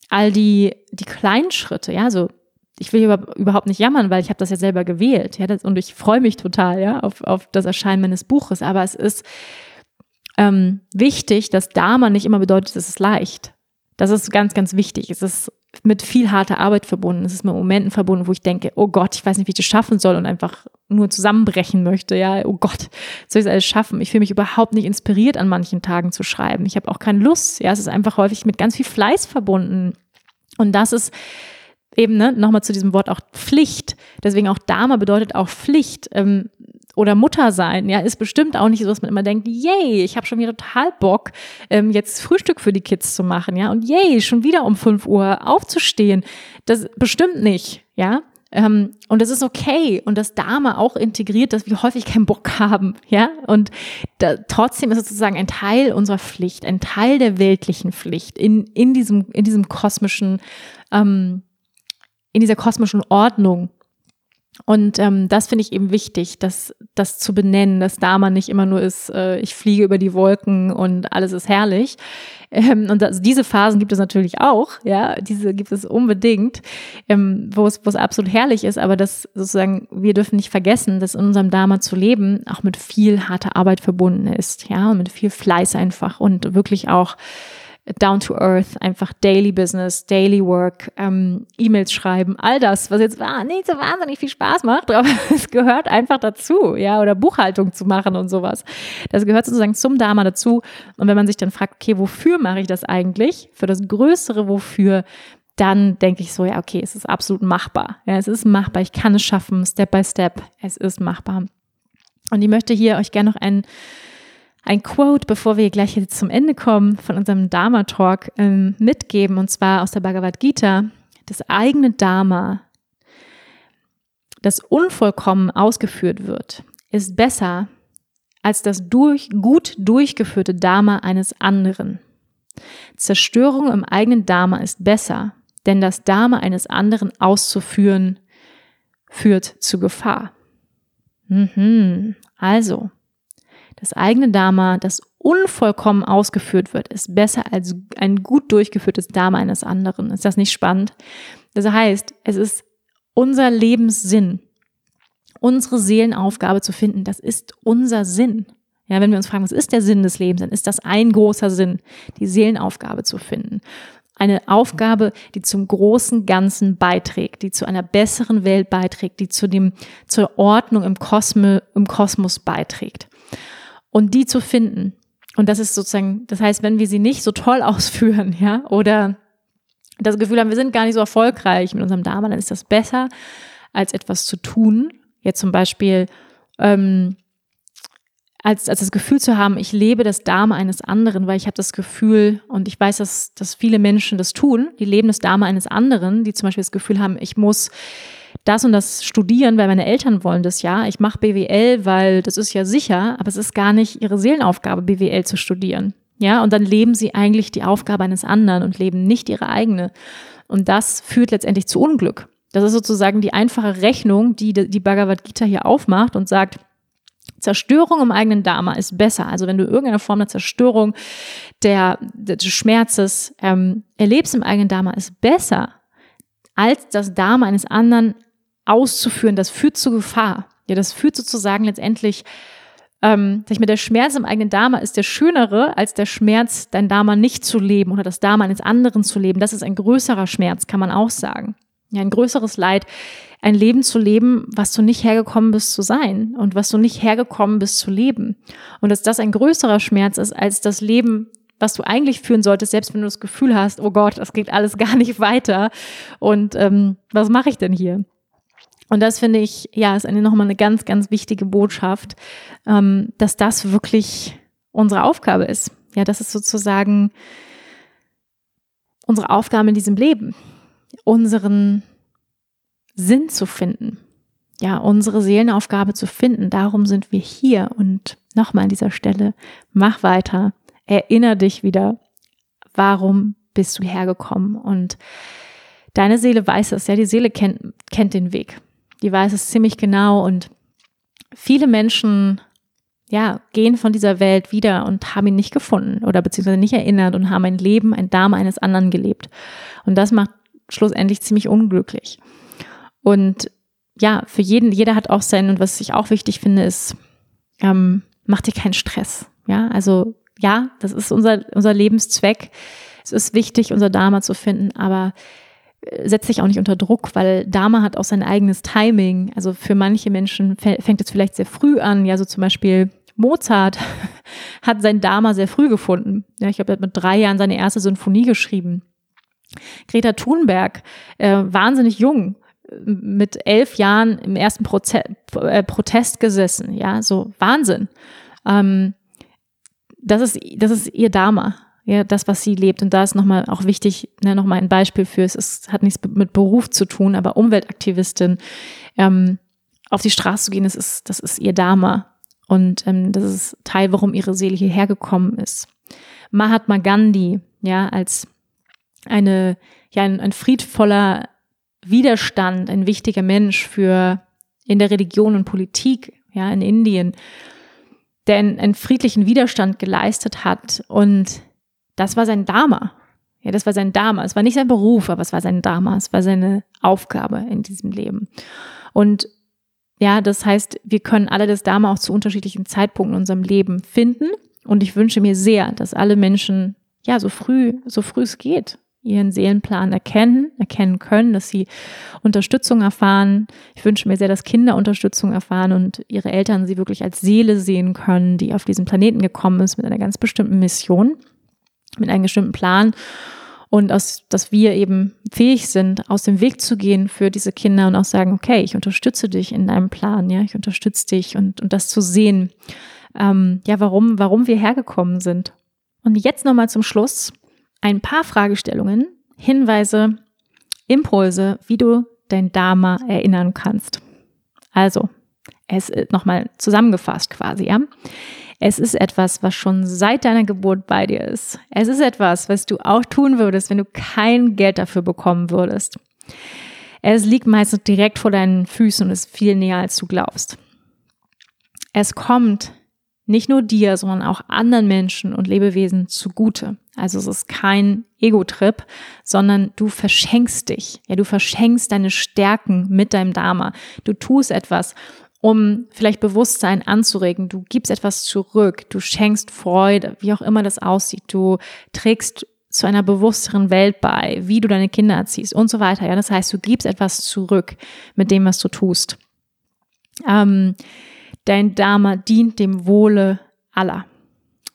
all die, die kleinen Schritte, ja, so ich will überhaupt nicht jammern, weil ich habe das ja selber gewählt, ja, das, und ich freue mich total, ja, auf, auf das Erscheinen meines Buches. Aber es ist ähm, wichtig, dass Dharma nicht immer bedeutet, es ist leicht. Das ist ganz, ganz wichtig. Es ist mit viel harter Arbeit verbunden. Es ist mit Momenten verbunden, wo ich denke, oh Gott, ich weiß nicht, wie ich das schaffen soll und einfach nur zusammenbrechen möchte. Ja, oh Gott, soll ich es alles schaffen? Ich fühle mich überhaupt nicht inspiriert, an manchen Tagen zu schreiben. Ich habe auch keine Lust. Ja, es ist einfach häufig mit ganz viel Fleiß verbunden. Und das ist eben, ne, nochmal zu diesem Wort auch Pflicht. Deswegen auch Dame bedeutet auch Pflicht. Ähm, oder Mutter sein, ja, ist bestimmt auch nicht so, dass man immer denkt, yay, ich habe schon wieder total Bock, ähm, jetzt Frühstück für die Kids zu machen, ja, und yay, schon wieder um 5 Uhr aufzustehen. Das bestimmt nicht, ja. Ähm, und das ist okay. Und das Dame auch integriert, dass wir häufig keinen Bock haben, ja. Und da, trotzdem ist es sozusagen ein Teil unserer Pflicht, ein Teil der weltlichen Pflicht in, in diesem, in diesem kosmischen, ähm, in dieser kosmischen Ordnung. Und ähm, das finde ich eben wichtig, das, das zu benennen, dass Dharma nicht immer nur ist, äh, ich fliege über die Wolken und alles ist herrlich. Ähm, und das, diese Phasen gibt es natürlich auch, ja, diese gibt es unbedingt, ähm, wo es wo es absolut herrlich ist, aber das sozusagen, wir dürfen nicht vergessen, dass in unserem Dharma zu leben auch mit viel harter Arbeit verbunden ist, ja, und mit viel Fleiß einfach und wirklich auch down to earth, einfach Daily Business, Daily Work, ähm, E-Mails schreiben, all das, was jetzt ah, nicht so wahnsinnig viel Spaß macht, <laughs> aber es gehört einfach dazu, ja, oder Buchhaltung zu machen und sowas. Das gehört sozusagen zum Dharma dazu. Und wenn man sich dann fragt, okay, wofür mache ich das eigentlich? Für das größere Wofür, dann denke ich so, ja, okay, es ist absolut machbar. Ja, es ist machbar, ich kann es schaffen, Step by Step, es ist machbar. Und ich möchte hier euch gerne noch einen ein Quote, bevor wir gleich jetzt zum Ende kommen von unserem Dharma-Talk ähm, mitgeben, und zwar aus der Bhagavad Gita. Das eigene Dharma, das unvollkommen ausgeführt wird, ist besser als das durch, gut durchgeführte Dharma eines anderen. Zerstörung im eigenen Dharma ist besser, denn das Dharma eines anderen auszuführen führt zu Gefahr. Mhm. Also, das eigene Dharma, das unvollkommen ausgeführt wird, ist besser als ein gut durchgeführtes Dharma eines anderen. Ist das nicht spannend? Das heißt, es ist unser Lebenssinn, unsere Seelenaufgabe zu finden. Das ist unser Sinn. Ja, wenn wir uns fragen, was ist der Sinn des Lebens, dann ist das ein großer Sinn, die Seelenaufgabe zu finden. Eine Aufgabe, die zum großen Ganzen beiträgt, die zu einer besseren Welt beiträgt, die zu dem, zur Ordnung im, Kosme, im Kosmos beiträgt. Und die zu finden. Und das ist sozusagen, das heißt, wenn wir sie nicht so toll <laughs> ausführen, ja, oder das Gefühl haben, wir sind gar nicht so erfolgreich mit unserem Dharma, dann ist das besser, als etwas zu tun. Jetzt zum Beispiel, ähm, als, als das Gefühl zu haben, ich lebe das Dharma eines anderen, weil ich habe das Gefühl, und ich weiß, dass, dass viele Menschen das tun, die leben das Dharma eines anderen, die zum Beispiel das Gefühl haben, ich muss das und das studieren, weil meine Eltern wollen das ja. Ich mache BWL, weil das ist ja sicher, aber es ist gar nicht ihre Seelenaufgabe, BWL zu studieren. Ja, und dann leben sie eigentlich die Aufgabe eines anderen und leben nicht ihre eigene. Und das führt letztendlich zu Unglück. Das ist sozusagen die einfache Rechnung, die die Bhagavad Gita hier aufmacht und sagt, Zerstörung im eigenen Dharma ist besser. Also wenn du irgendeine Form der Zerstörung der, des Schmerzes ähm, erlebst im eigenen Dharma, ist besser, als das Dharma eines anderen auszuführen. Das führt zu Gefahr. Ja, das führt sozusagen letztendlich, ähm, sag ich mal, der Schmerz im eigenen Dharma ist der schönere, als der Schmerz, dein Dharma nicht zu leben oder das Dharma eines anderen zu leben. Das ist ein größerer Schmerz, kann man auch sagen. Ja, ein größeres Leid, ein Leben zu leben, was du nicht hergekommen bist zu sein und was du nicht hergekommen bist zu leben. Und dass das ein größerer Schmerz ist als das Leben, was du eigentlich führen solltest, selbst wenn du das Gefühl hast, oh Gott, das geht alles <laughs> gar nicht weiter. Und ähm, was mache ich denn hier? Und das finde ich, ja, ist eine nochmal eine ganz, ganz wichtige Botschaft, ähm, dass das wirklich unsere Aufgabe ist. Ja, das ist sozusagen unsere Aufgabe in diesem Leben unseren Sinn zu finden. Ja, unsere Seelenaufgabe zu finden. Darum sind wir hier. Und nochmal an dieser Stelle, mach weiter. Erinner dich wieder, warum bist du hergekommen? Und deine Seele weiß es. Ja, die Seele kennt, kennt den Weg. Die weiß es ziemlich genau. Und viele Menschen ja, gehen von dieser Welt wieder und haben ihn nicht gefunden oder beziehungsweise nicht erinnert und haben ein Leben, ein Dame eines anderen gelebt. Und das macht schlussendlich ziemlich unglücklich. Und ja, für jeden, jeder hat auch sein, und was ich auch wichtig finde, ist, ähm, mach dir keinen Stress. Ja, also ja, das ist unser, unser Lebenszweck. Es ist wichtig, unser Dharma zu finden, aber äh, setz dich auch nicht unter Druck, weil Dharma hat auch sein eigenes Timing. Also für manche Menschen fängt es vielleicht sehr früh an. Ja, so zum Beispiel Mozart <laughs> hat sein Dharma sehr früh gefunden. Ja, ich glaube, mit drei Jahren seine erste Sinfonie geschrieben. Greta Thunberg, äh, wahnsinnig jung, mit elf Jahren im ersten Proze äh, Protest gesessen, ja, so Wahnsinn. Ähm, das ist, das ist ihr Dharma, ja, das, was sie lebt. Und da ist nochmal auch wichtig, ne, nochmal ein Beispiel für, es ist, hat nichts mit Beruf zu tun, aber Umweltaktivistin, ähm, auf die Straße zu gehen, das ist, das ist ihr Dharma. Und ähm, das ist Teil, warum ihre Seele hierher gekommen ist. Mahatma Gandhi, ja, als eine, ja, ein, ein friedvoller Widerstand, ein wichtiger Mensch für in der Religion und Politik, ja, in Indien, der einen, friedlichen Widerstand geleistet hat. Und das war sein Dharma. Ja, das war sein Dharma. Es war nicht sein Beruf, aber es war sein Dharma. Es war seine Aufgabe in diesem Leben. Und ja, das heißt, wir können alle das Dharma auch zu unterschiedlichen Zeitpunkten in unserem Leben finden. Und ich wünsche mir sehr, dass alle Menschen ja so früh, so früh es geht, ihren Seelenplan erkennen, erkennen können, dass sie Unterstützung erfahren. Ich wünsche mir sehr, dass Kinder Unterstützung erfahren und ihre Eltern sie wirklich als Seele sehen können, die auf diesen Planeten gekommen ist mit einer ganz bestimmten Mission, mit einem bestimmten Plan und aus, dass wir eben fähig sind, aus dem Weg zu gehen für diese Kinder und auch sagen, okay, ich unterstütze dich in deinem Plan, ja, ich unterstütze dich und, und das zu sehen, ähm, ja, warum, warum wir hergekommen sind. Und jetzt nochmal zum Schluss ein paar Fragestellungen, Hinweise, Impulse, wie du dein Dharma erinnern kannst. Also, es ist nochmal zusammengefasst quasi, ja. Es ist etwas, was schon seit deiner Geburt bei dir ist. Es ist etwas, was du auch tun würdest, wenn du kein Geld dafür bekommen würdest. Es liegt meistens direkt vor deinen Füßen und ist viel näher, als du glaubst. Es kommt nicht nur dir, sondern auch anderen Menschen und Lebewesen zugute. Also es ist kein Ego-Trip, sondern du verschenkst dich. Ja, du verschenkst deine Stärken mit deinem Dharma. Du tust etwas, um vielleicht Bewusstsein anzuregen. Du gibst etwas zurück. Du schenkst Freude, wie auch immer das aussieht. Du trägst zu einer bewussteren Welt bei, wie du deine Kinder erziehst und so weiter. Ja, das heißt, du gibst etwas zurück mit dem, was du tust. Ähm, Dein Dharma dient dem Wohle aller.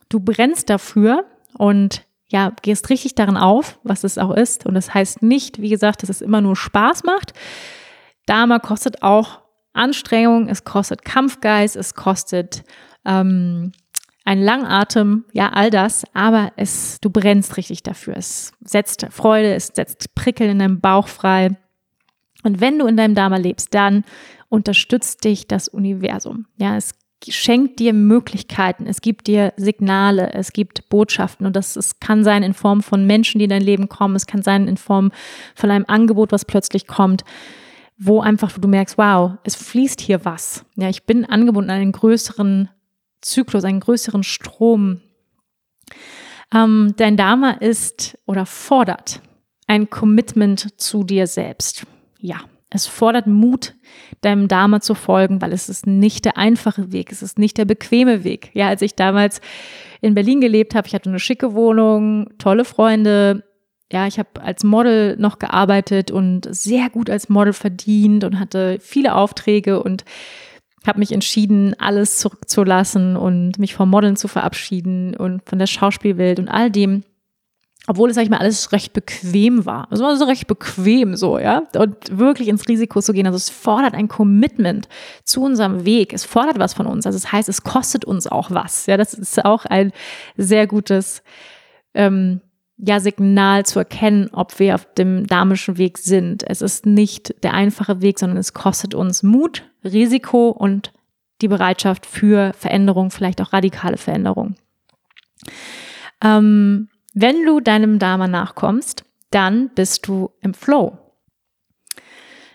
Du brennst dafür und ja, gehst richtig darin auf, was es auch ist. Und das heißt nicht, wie gesagt, dass es immer nur Spaß macht. Dama kostet auch Anstrengung, es kostet Kampfgeist, es kostet ähm, ein Langatem, ja, all das, aber es, du brennst richtig dafür. Es setzt Freude, es setzt Prickeln in deinem Bauch frei. Und wenn du in deinem Dharma lebst, dann unterstützt dich das Universum. Ja, es schenkt dir Möglichkeiten, es gibt dir Signale, es gibt Botschaften und das es kann sein in Form von Menschen, die in dein Leben kommen, es kann sein in Form von einem Angebot, was plötzlich kommt, wo einfach du merkst, wow, es fließt hier was. Ja, ich bin angebunden an einen größeren Zyklus, einen größeren Strom. Ähm, dein Dharma ist oder fordert ein Commitment zu dir selbst. Ja, es fordert Mut, deinem Dharma zu folgen, weil es ist nicht der einfache Weg, es ist nicht der bequeme Weg. Ja, als ich damals in Berlin gelebt habe, ich hatte eine schicke Wohnung, tolle Freunde. Ja, ich habe als Model noch gearbeitet und sehr gut als Model verdient und hatte viele Aufträge und habe mich entschieden, alles zurückzulassen und mich vom Modeln zu verabschieden und von der Schauspielwelt und all dem. Obwohl es, sag ich mal, alles recht bequem war. Es war so recht bequem so, ja. Und wirklich ins Risiko zu gehen. Also es fordert ein Commitment zu unserem Weg. Es fordert was von uns. Also es das heißt, es kostet uns auch was. Ja, das ist auch ein sehr gutes ähm, ja, Signal zu erkennen, ob wir auf dem damischen Weg sind. Es ist nicht der einfache Weg, sondern es kostet uns Mut, Risiko und die Bereitschaft für Veränderung, vielleicht auch radikale Veränderung. Ähm, wenn du deinem Dharma nachkommst, dann bist du im Flow.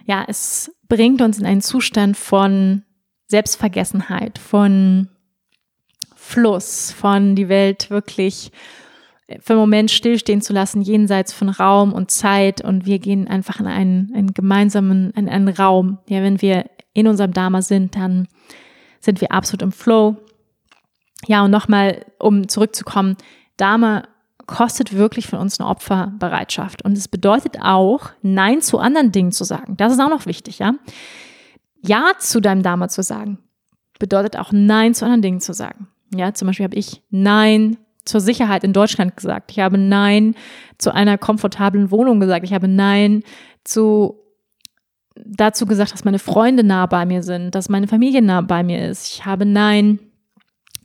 Ja, es bringt uns in einen Zustand von Selbstvergessenheit, von Fluss, von die Welt wirklich für einen Moment stillstehen zu lassen, jenseits von Raum und Zeit und wir gehen einfach in einen, einen gemeinsamen, in einen Raum. Ja, wenn wir in unserem Dharma sind, dann sind wir absolut im Flow. Ja, und nochmal, um zurückzukommen, Dharma kostet wirklich von uns eine Opferbereitschaft. Und es bedeutet auch, Nein zu anderen Dingen zu sagen. Das ist auch noch wichtig, ja. Ja zu deinem Dharma zu sagen, bedeutet auch Nein zu anderen Dingen zu sagen. Ja, zum Beispiel habe ich Nein zur Sicherheit in Deutschland gesagt. Ich habe Nein zu einer komfortablen Wohnung gesagt. Ich habe Nein zu dazu gesagt, dass meine Freunde nah bei mir sind, dass meine Familie nah bei mir ist. Ich habe Nein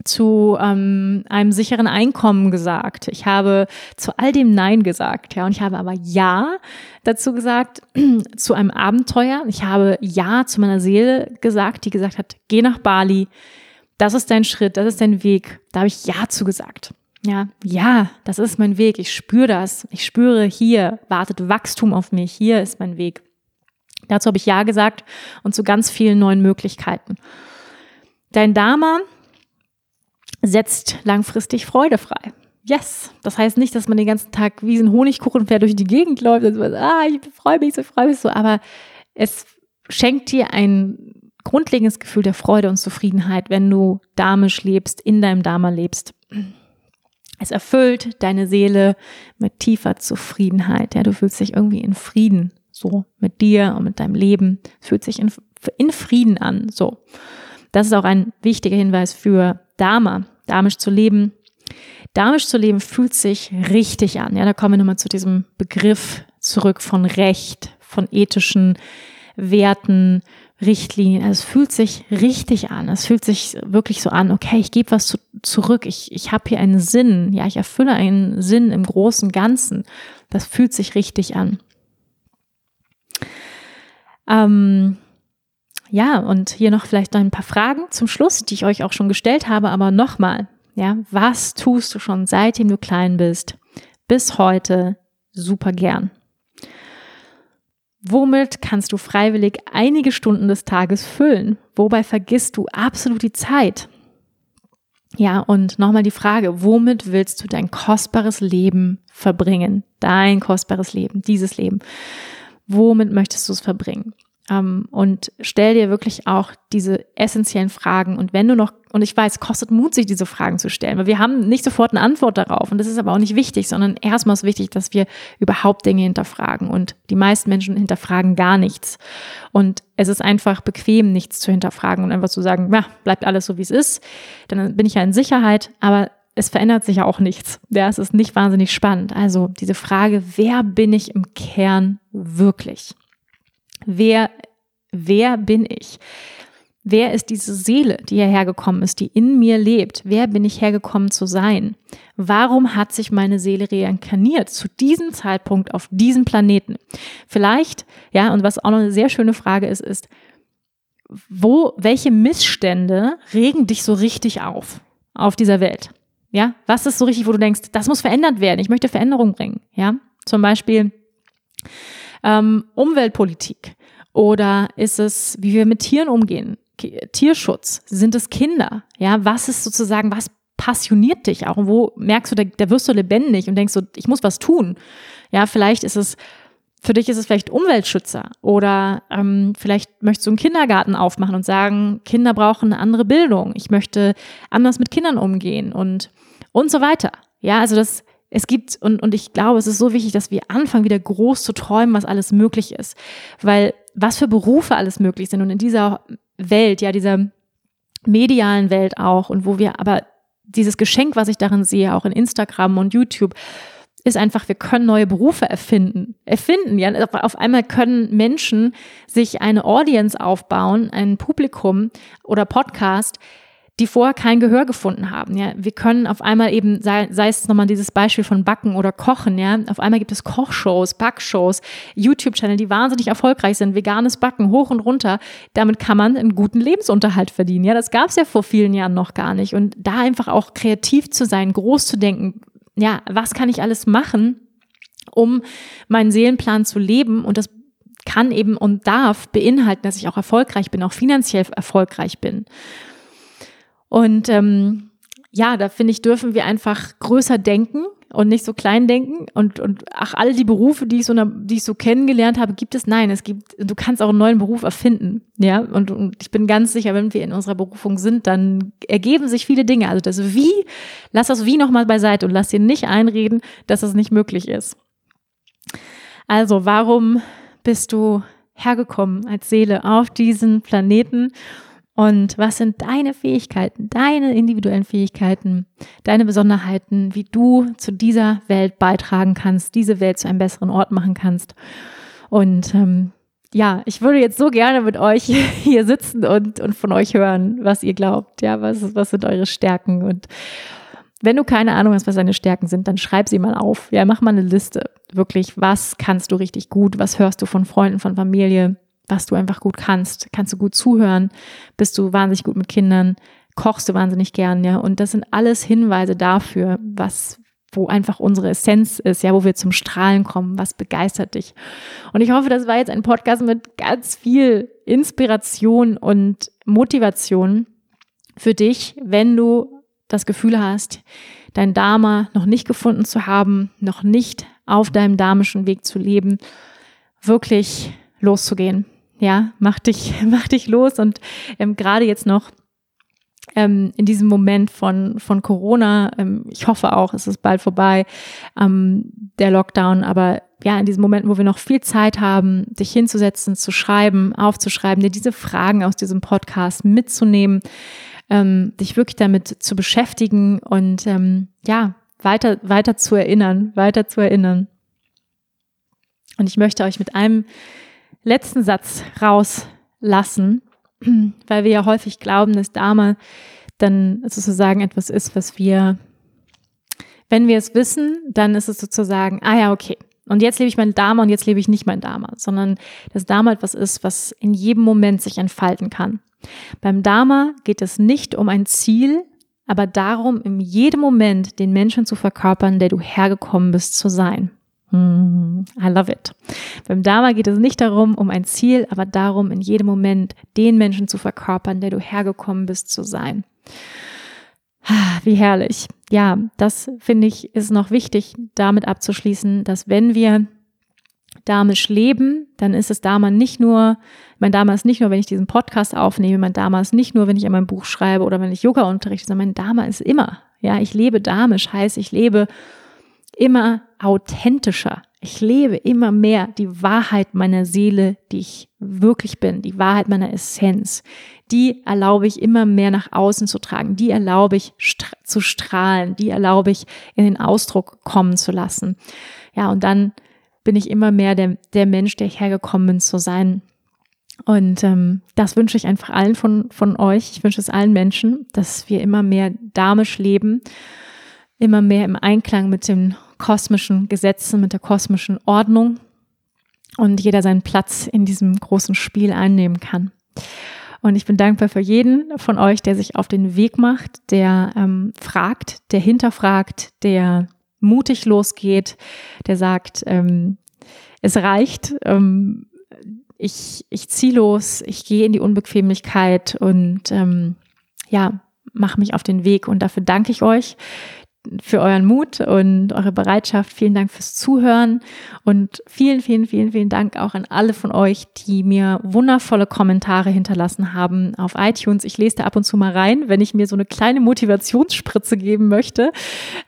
zu ähm, einem sicheren Einkommen gesagt. Ich habe zu all dem Nein gesagt, ja, und ich habe aber Ja dazu gesagt <clears throat> zu einem Abenteuer. Ich habe Ja zu meiner Seele gesagt, die gesagt hat, geh nach Bali. Das ist dein Schritt, das ist dein Weg. Da habe ich Ja zu gesagt. Ja, ja, das ist mein Weg. Ich spüre das. Ich spüre, hier wartet Wachstum auf mich. Hier ist mein Weg. Dazu habe ich Ja gesagt und zu ganz vielen neuen Möglichkeiten. Dein Dharma setzt langfristig Freude frei. Yes. Das heißt nicht, dass man den ganzen Tag wie ein Honigkuchenpferd durch die Gegend läuft und so, ah, ich freue mich so, freue mich so, aber es schenkt dir ein grundlegendes Gefühl der Freude und Zufriedenheit, wenn du dharmisch lebst, in deinem Dharma lebst. Es erfüllt deine Seele mit tiefer Zufriedenheit. Ja, du fühlst dich irgendwie in Frieden, so mit dir und mit deinem Leben. Es fühlt sich in, in Frieden an, so. Das ist auch ein wichtiger Hinweis für Dharma, dharmisch zu leben. Dharmisch zu leben fühlt sich richtig an. Ja, da kommen wir nochmal zu diesem Begriff zurück von Recht, von ethischen Werten, Richtlinien. Also es fühlt sich richtig an. Es fühlt sich wirklich so an, okay, ich gebe was zu, zurück. Ich, ich habe hier einen Sinn. Ja, ich erfülle einen Sinn im großen Ganzen. Das fühlt sich richtig an. Ähm, ja, und hier noch vielleicht ein paar Fragen zum Schluss, die ich euch auch schon gestellt habe, aber nochmal. Ja, was tust du schon seitdem du klein bist bis heute super gern? Womit kannst du freiwillig einige Stunden des Tages füllen? Wobei vergisst du absolut die Zeit? Ja, und nochmal die Frage, womit willst du dein kostbares Leben verbringen? Dein kostbares Leben, dieses Leben. Womit möchtest du es verbringen? Ähm, und stell dir wirklich auch diese essentiellen Fragen. Und wenn du noch, und ich weiß, kostet Mut, sich diese Fragen zu stellen, weil wir haben nicht sofort eine Antwort darauf. Und das ist aber auch nicht wichtig, sondern erstmal ist wichtig, dass wir überhaupt Dinge hinterfragen. Und die meisten Menschen hinterfragen gar nichts. Und es ist einfach bequem, nichts zu hinterfragen und einfach zu sagen, ja, bleibt alles so, wie es ist. Dann bin ich ja in Sicherheit. Aber es verändert sich ja auch nichts. Ja, es ist nicht wahnsinnig spannend. Also diese Frage, wer bin ich im Kern wirklich? Wer, wer bin ich? Wer ist diese Seele, die hierher gekommen ist, die in mir lebt? Wer bin ich hergekommen zu sein? Warum hat sich meine Seele reinkarniert zu diesem Zeitpunkt auf diesem Planeten? Vielleicht, ja, und was auch noch eine sehr schöne Frage ist, ist, wo, welche Missstände regen dich so richtig auf, auf dieser Welt? Ja, was ist so richtig, wo du denkst, das muss verändert werden, ich möchte Veränderung bringen? Ja, zum Beispiel, ähm, Umweltpolitik? Oder ist es, wie wir mit Tieren umgehen? Tierschutz? Sind es Kinder? Ja, was ist sozusagen, was passioniert dich auch? Und wo merkst du, da, da wirst du lebendig und denkst so, ich muss was tun? Ja, vielleicht ist es, für dich ist es vielleicht Umweltschützer oder ähm, vielleicht möchtest du einen Kindergarten aufmachen und sagen, Kinder brauchen eine andere Bildung. Ich möchte anders mit Kindern umgehen und, und so weiter. Ja, also das es gibt, und, und ich glaube, es ist so wichtig, dass wir anfangen, wieder groß zu träumen, was alles möglich ist. Weil was für Berufe alles möglich sind und in dieser Welt, ja, dieser medialen Welt auch und wo wir aber dieses Geschenk, was ich darin sehe, auch in Instagram und YouTube, ist einfach, wir können neue Berufe erfinden. Erfinden, ja. Auf einmal können Menschen sich eine Audience aufbauen, ein Publikum oder Podcast, die vorher kein Gehör gefunden haben. Ja, wir können auf einmal eben, sei, sei es nochmal dieses Beispiel von Backen oder Kochen, ja, auf einmal gibt es Kochshows, Backshows, YouTube-Channel, die wahnsinnig erfolgreich sind, veganes Backen hoch und runter. Damit kann man einen guten Lebensunterhalt verdienen. Ja, das gab es ja vor vielen Jahren noch gar nicht. Und da einfach auch kreativ zu sein, groß zu denken, ja, was kann ich alles machen, um meinen Seelenplan zu leben und das kann eben und darf beinhalten, dass ich auch erfolgreich bin, auch finanziell erfolgreich bin. Und ähm, ja, da finde ich, dürfen wir einfach größer denken und nicht so klein denken. Und, und ach, all die Berufe, die ich so, die ich so kennengelernt habe, gibt es? Nein, es gibt, du kannst auch einen neuen Beruf erfinden. Ja, und, und ich bin ganz sicher, wenn wir in unserer Berufung sind, dann ergeben sich viele Dinge. Also das Wie, lass das Wie nochmal beiseite und lass dir nicht einreden, dass es nicht möglich ist. Also, warum bist du hergekommen als Seele auf diesen Planeten? Und was sind deine Fähigkeiten, deine individuellen Fähigkeiten, deine Besonderheiten, wie du zu dieser Welt beitragen kannst, diese Welt zu einem besseren Ort machen kannst. Und ähm, ja, ich würde jetzt so gerne mit euch <laughs> hier sitzen und, und von euch hören, was ihr glaubt. Ja, was, was sind eure Stärken? Und wenn du keine Ahnung hast, was deine Stärken sind, dann schreib sie mal auf. Ja, mach mal eine Liste. Wirklich, was kannst du richtig gut? Was hörst du von Freunden, von Familie? Was du einfach gut kannst. Kannst du gut zuhören, bist du wahnsinnig gut mit Kindern, kochst du wahnsinnig gern, ja. Und das sind alles Hinweise dafür, was, wo einfach unsere Essenz ist, ja, wo wir zum Strahlen kommen, was begeistert dich. Und ich hoffe, das war jetzt ein Podcast mit ganz viel Inspiration und Motivation für dich, wenn du das Gefühl hast, dein Dharma noch nicht gefunden zu haben, noch nicht auf deinem dharmischen Weg zu leben, wirklich loszugehen ja, mach dich, <laughs> mach dich los und ähm, gerade jetzt noch ähm, in diesem Moment von, von Corona, ähm, ich hoffe auch, es ist bald vorbei, ähm, der Lockdown, aber ja, in diesem Moment, wo wir noch viel Zeit haben, dich hinzusetzen, zu schreiben, aufzuschreiben, dir diese Fragen aus diesem Podcast mitzunehmen, ähm, dich wirklich damit zu beschäftigen und ähm, ja, weiter, weiter zu erinnern, weiter zu erinnern. Und ich möchte euch mit einem letzten Satz rauslassen, <clears throat> weil wir ja häufig glauben, dass Dharma dann sozusagen etwas ist, was wir, wenn wir es wissen, dann ist es sozusagen, ah ja, okay. Und jetzt lebe ich mein Dharma und jetzt lebe ich nicht mein Dharma, sondern das Dharma etwas ist, was in jedem Moment sich entfalten kann. Beim Dharma geht es nicht um ein Ziel, aber darum, in jedem Moment den Menschen zu verkörpern, der du hergekommen bist zu sein. Mm, I love it. Beim Dharma geht es nicht darum, um ein Ziel, aber darum, in jedem Moment den Menschen zu verkörpern, der du hergekommen bist zu sein. Ah, wie herrlich. Ja, das finde ich ist noch wichtig, damit abzuschließen, dass wenn wir damisch leben, dann ist es damals nicht nur, mein damals nicht nur, wenn ich diesen Podcast aufnehme, mein damals nicht nur, wenn ich an meinem Buch schreibe oder wenn ich Yoga unterrichte, sondern mein damals ist immer. Ja, ich lebe damisch, heißt, ich lebe immer authentischer. Ich lebe immer mehr die Wahrheit meiner Seele, die ich wirklich bin, die Wahrheit meiner Essenz. Die erlaube ich immer mehr nach außen zu tragen. Die erlaube ich stra zu strahlen. Die erlaube ich in den Ausdruck kommen zu lassen. Ja, und dann bin ich immer mehr der, der Mensch, der ich hergekommen bin zu sein. Und ähm, das wünsche ich einfach allen von, von euch. Ich wünsche es allen Menschen, dass wir immer mehr damisch leben, immer mehr im Einklang mit den kosmischen Gesetzen, mit der kosmischen Ordnung und jeder seinen Platz in diesem großen Spiel einnehmen kann. Und ich bin dankbar für jeden von euch, der sich auf den Weg macht, der ähm, fragt, der hinterfragt, der mutig losgeht, der sagt, ähm, es reicht, ähm, ich, ich ziehe los, ich gehe in die Unbequemlichkeit und ähm, ja, mache mich auf den Weg. Und dafür danke ich euch für euren Mut und eure Bereitschaft. Vielen Dank fürs Zuhören und vielen, vielen, vielen, vielen Dank auch an alle von euch, die mir wundervolle Kommentare hinterlassen haben auf iTunes. Ich lese da ab und zu mal rein, wenn ich mir so eine kleine Motivationsspritze geben möchte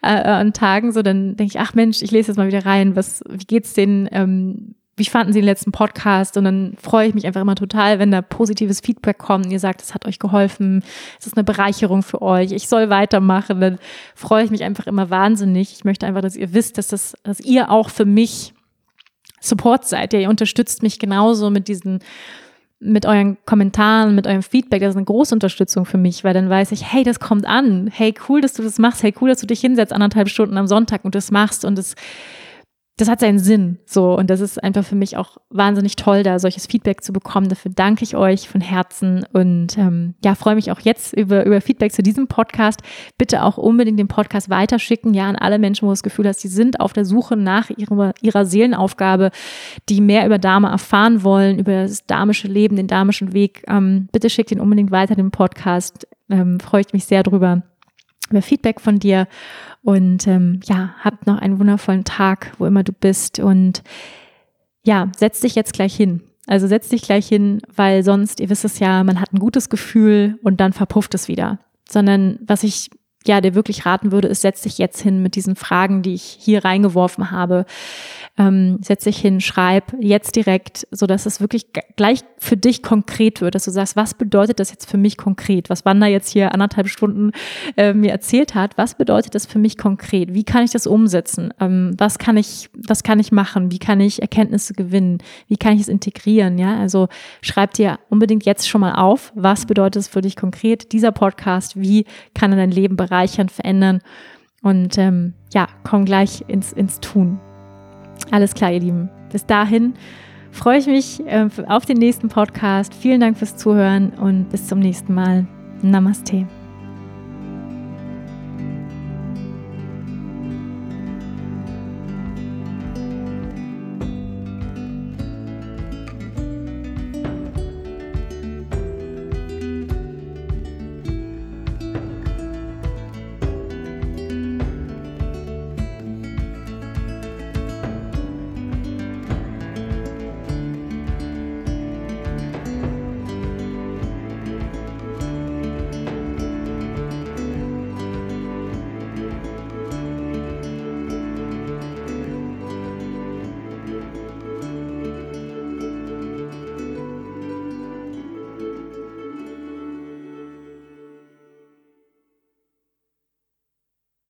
äh, an Tagen, so dann denke ich, ach Mensch, ich lese jetzt mal wieder rein. Was, wie geht's denn? Ähm, wie fanden Sie den letzten Podcast? Und dann freue ich mich einfach immer total, wenn da positives Feedback kommt ihr sagt, es hat euch geholfen, es ist eine Bereicherung für euch, ich soll weitermachen. Dann freue ich mich einfach immer wahnsinnig. Ich möchte einfach, dass ihr wisst, dass das, dass ihr auch für mich Support seid. Ihr unterstützt mich genauso mit diesen mit euren Kommentaren, mit eurem Feedback, das ist eine große Unterstützung für mich, weil dann weiß ich, hey, das kommt an. Hey, cool, dass du das machst. Hey, cool, dass du dich hinsetzt anderthalb Stunden am Sonntag und das machst und das das hat seinen Sinn. So, und das ist einfach für mich auch wahnsinnig toll, da solches Feedback zu bekommen. Dafür danke ich euch von Herzen und ähm, ja, freue mich auch jetzt über, über Feedback zu diesem Podcast. Bitte auch unbedingt den Podcast weiterschicken, ja, an alle Menschen, wo du das Gefühl hast, die sind auf der Suche nach ihrer, ihrer Seelenaufgabe, die mehr über Dame erfahren wollen, über das damische Leben, den damischen Weg. Ähm, bitte schickt ihn unbedingt weiter, den Podcast. Ähm, freue ich mich sehr drüber über Feedback von dir. Und ähm, ja, habt noch einen wundervollen Tag, wo immer du bist. Und ja, setz dich jetzt gleich hin. Also setz dich gleich hin, weil sonst, ihr wisst es ja, man hat ein gutes Gefühl und dann verpufft es wieder. Sondern was ich ja dir wirklich raten würde, ist, setz dich jetzt hin mit diesen Fragen, die ich hier reingeworfen habe ähm, setz dich hin, schreib jetzt direkt, so dass es wirklich gleich für dich konkret wird, dass du sagst, was bedeutet das jetzt für mich konkret? Was Wanda jetzt hier anderthalb Stunden äh, mir erzählt hat, was bedeutet das für mich konkret? Wie kann ich das umsetzen? Ähm, was kann ich, was kann ich machen? Wie kann ich Erkenntnisse gewinnen? Wie kann ich es integrieren? Ja, also schreib dir unbedingt jetzt schon mal auf, was bedeutet es für dich konkret? Dieser Podcast, wie kann er dein Leben bereichern, verändern? Und ähm, ja, komm gleich ins, ins Tun. Alles klar, ihr Lieben. Bis dahin freue ich mich äh, auf den nächsten Podcast. Vielen Dank fürs Zuhören und bis zum nächsten Mal. Namaste.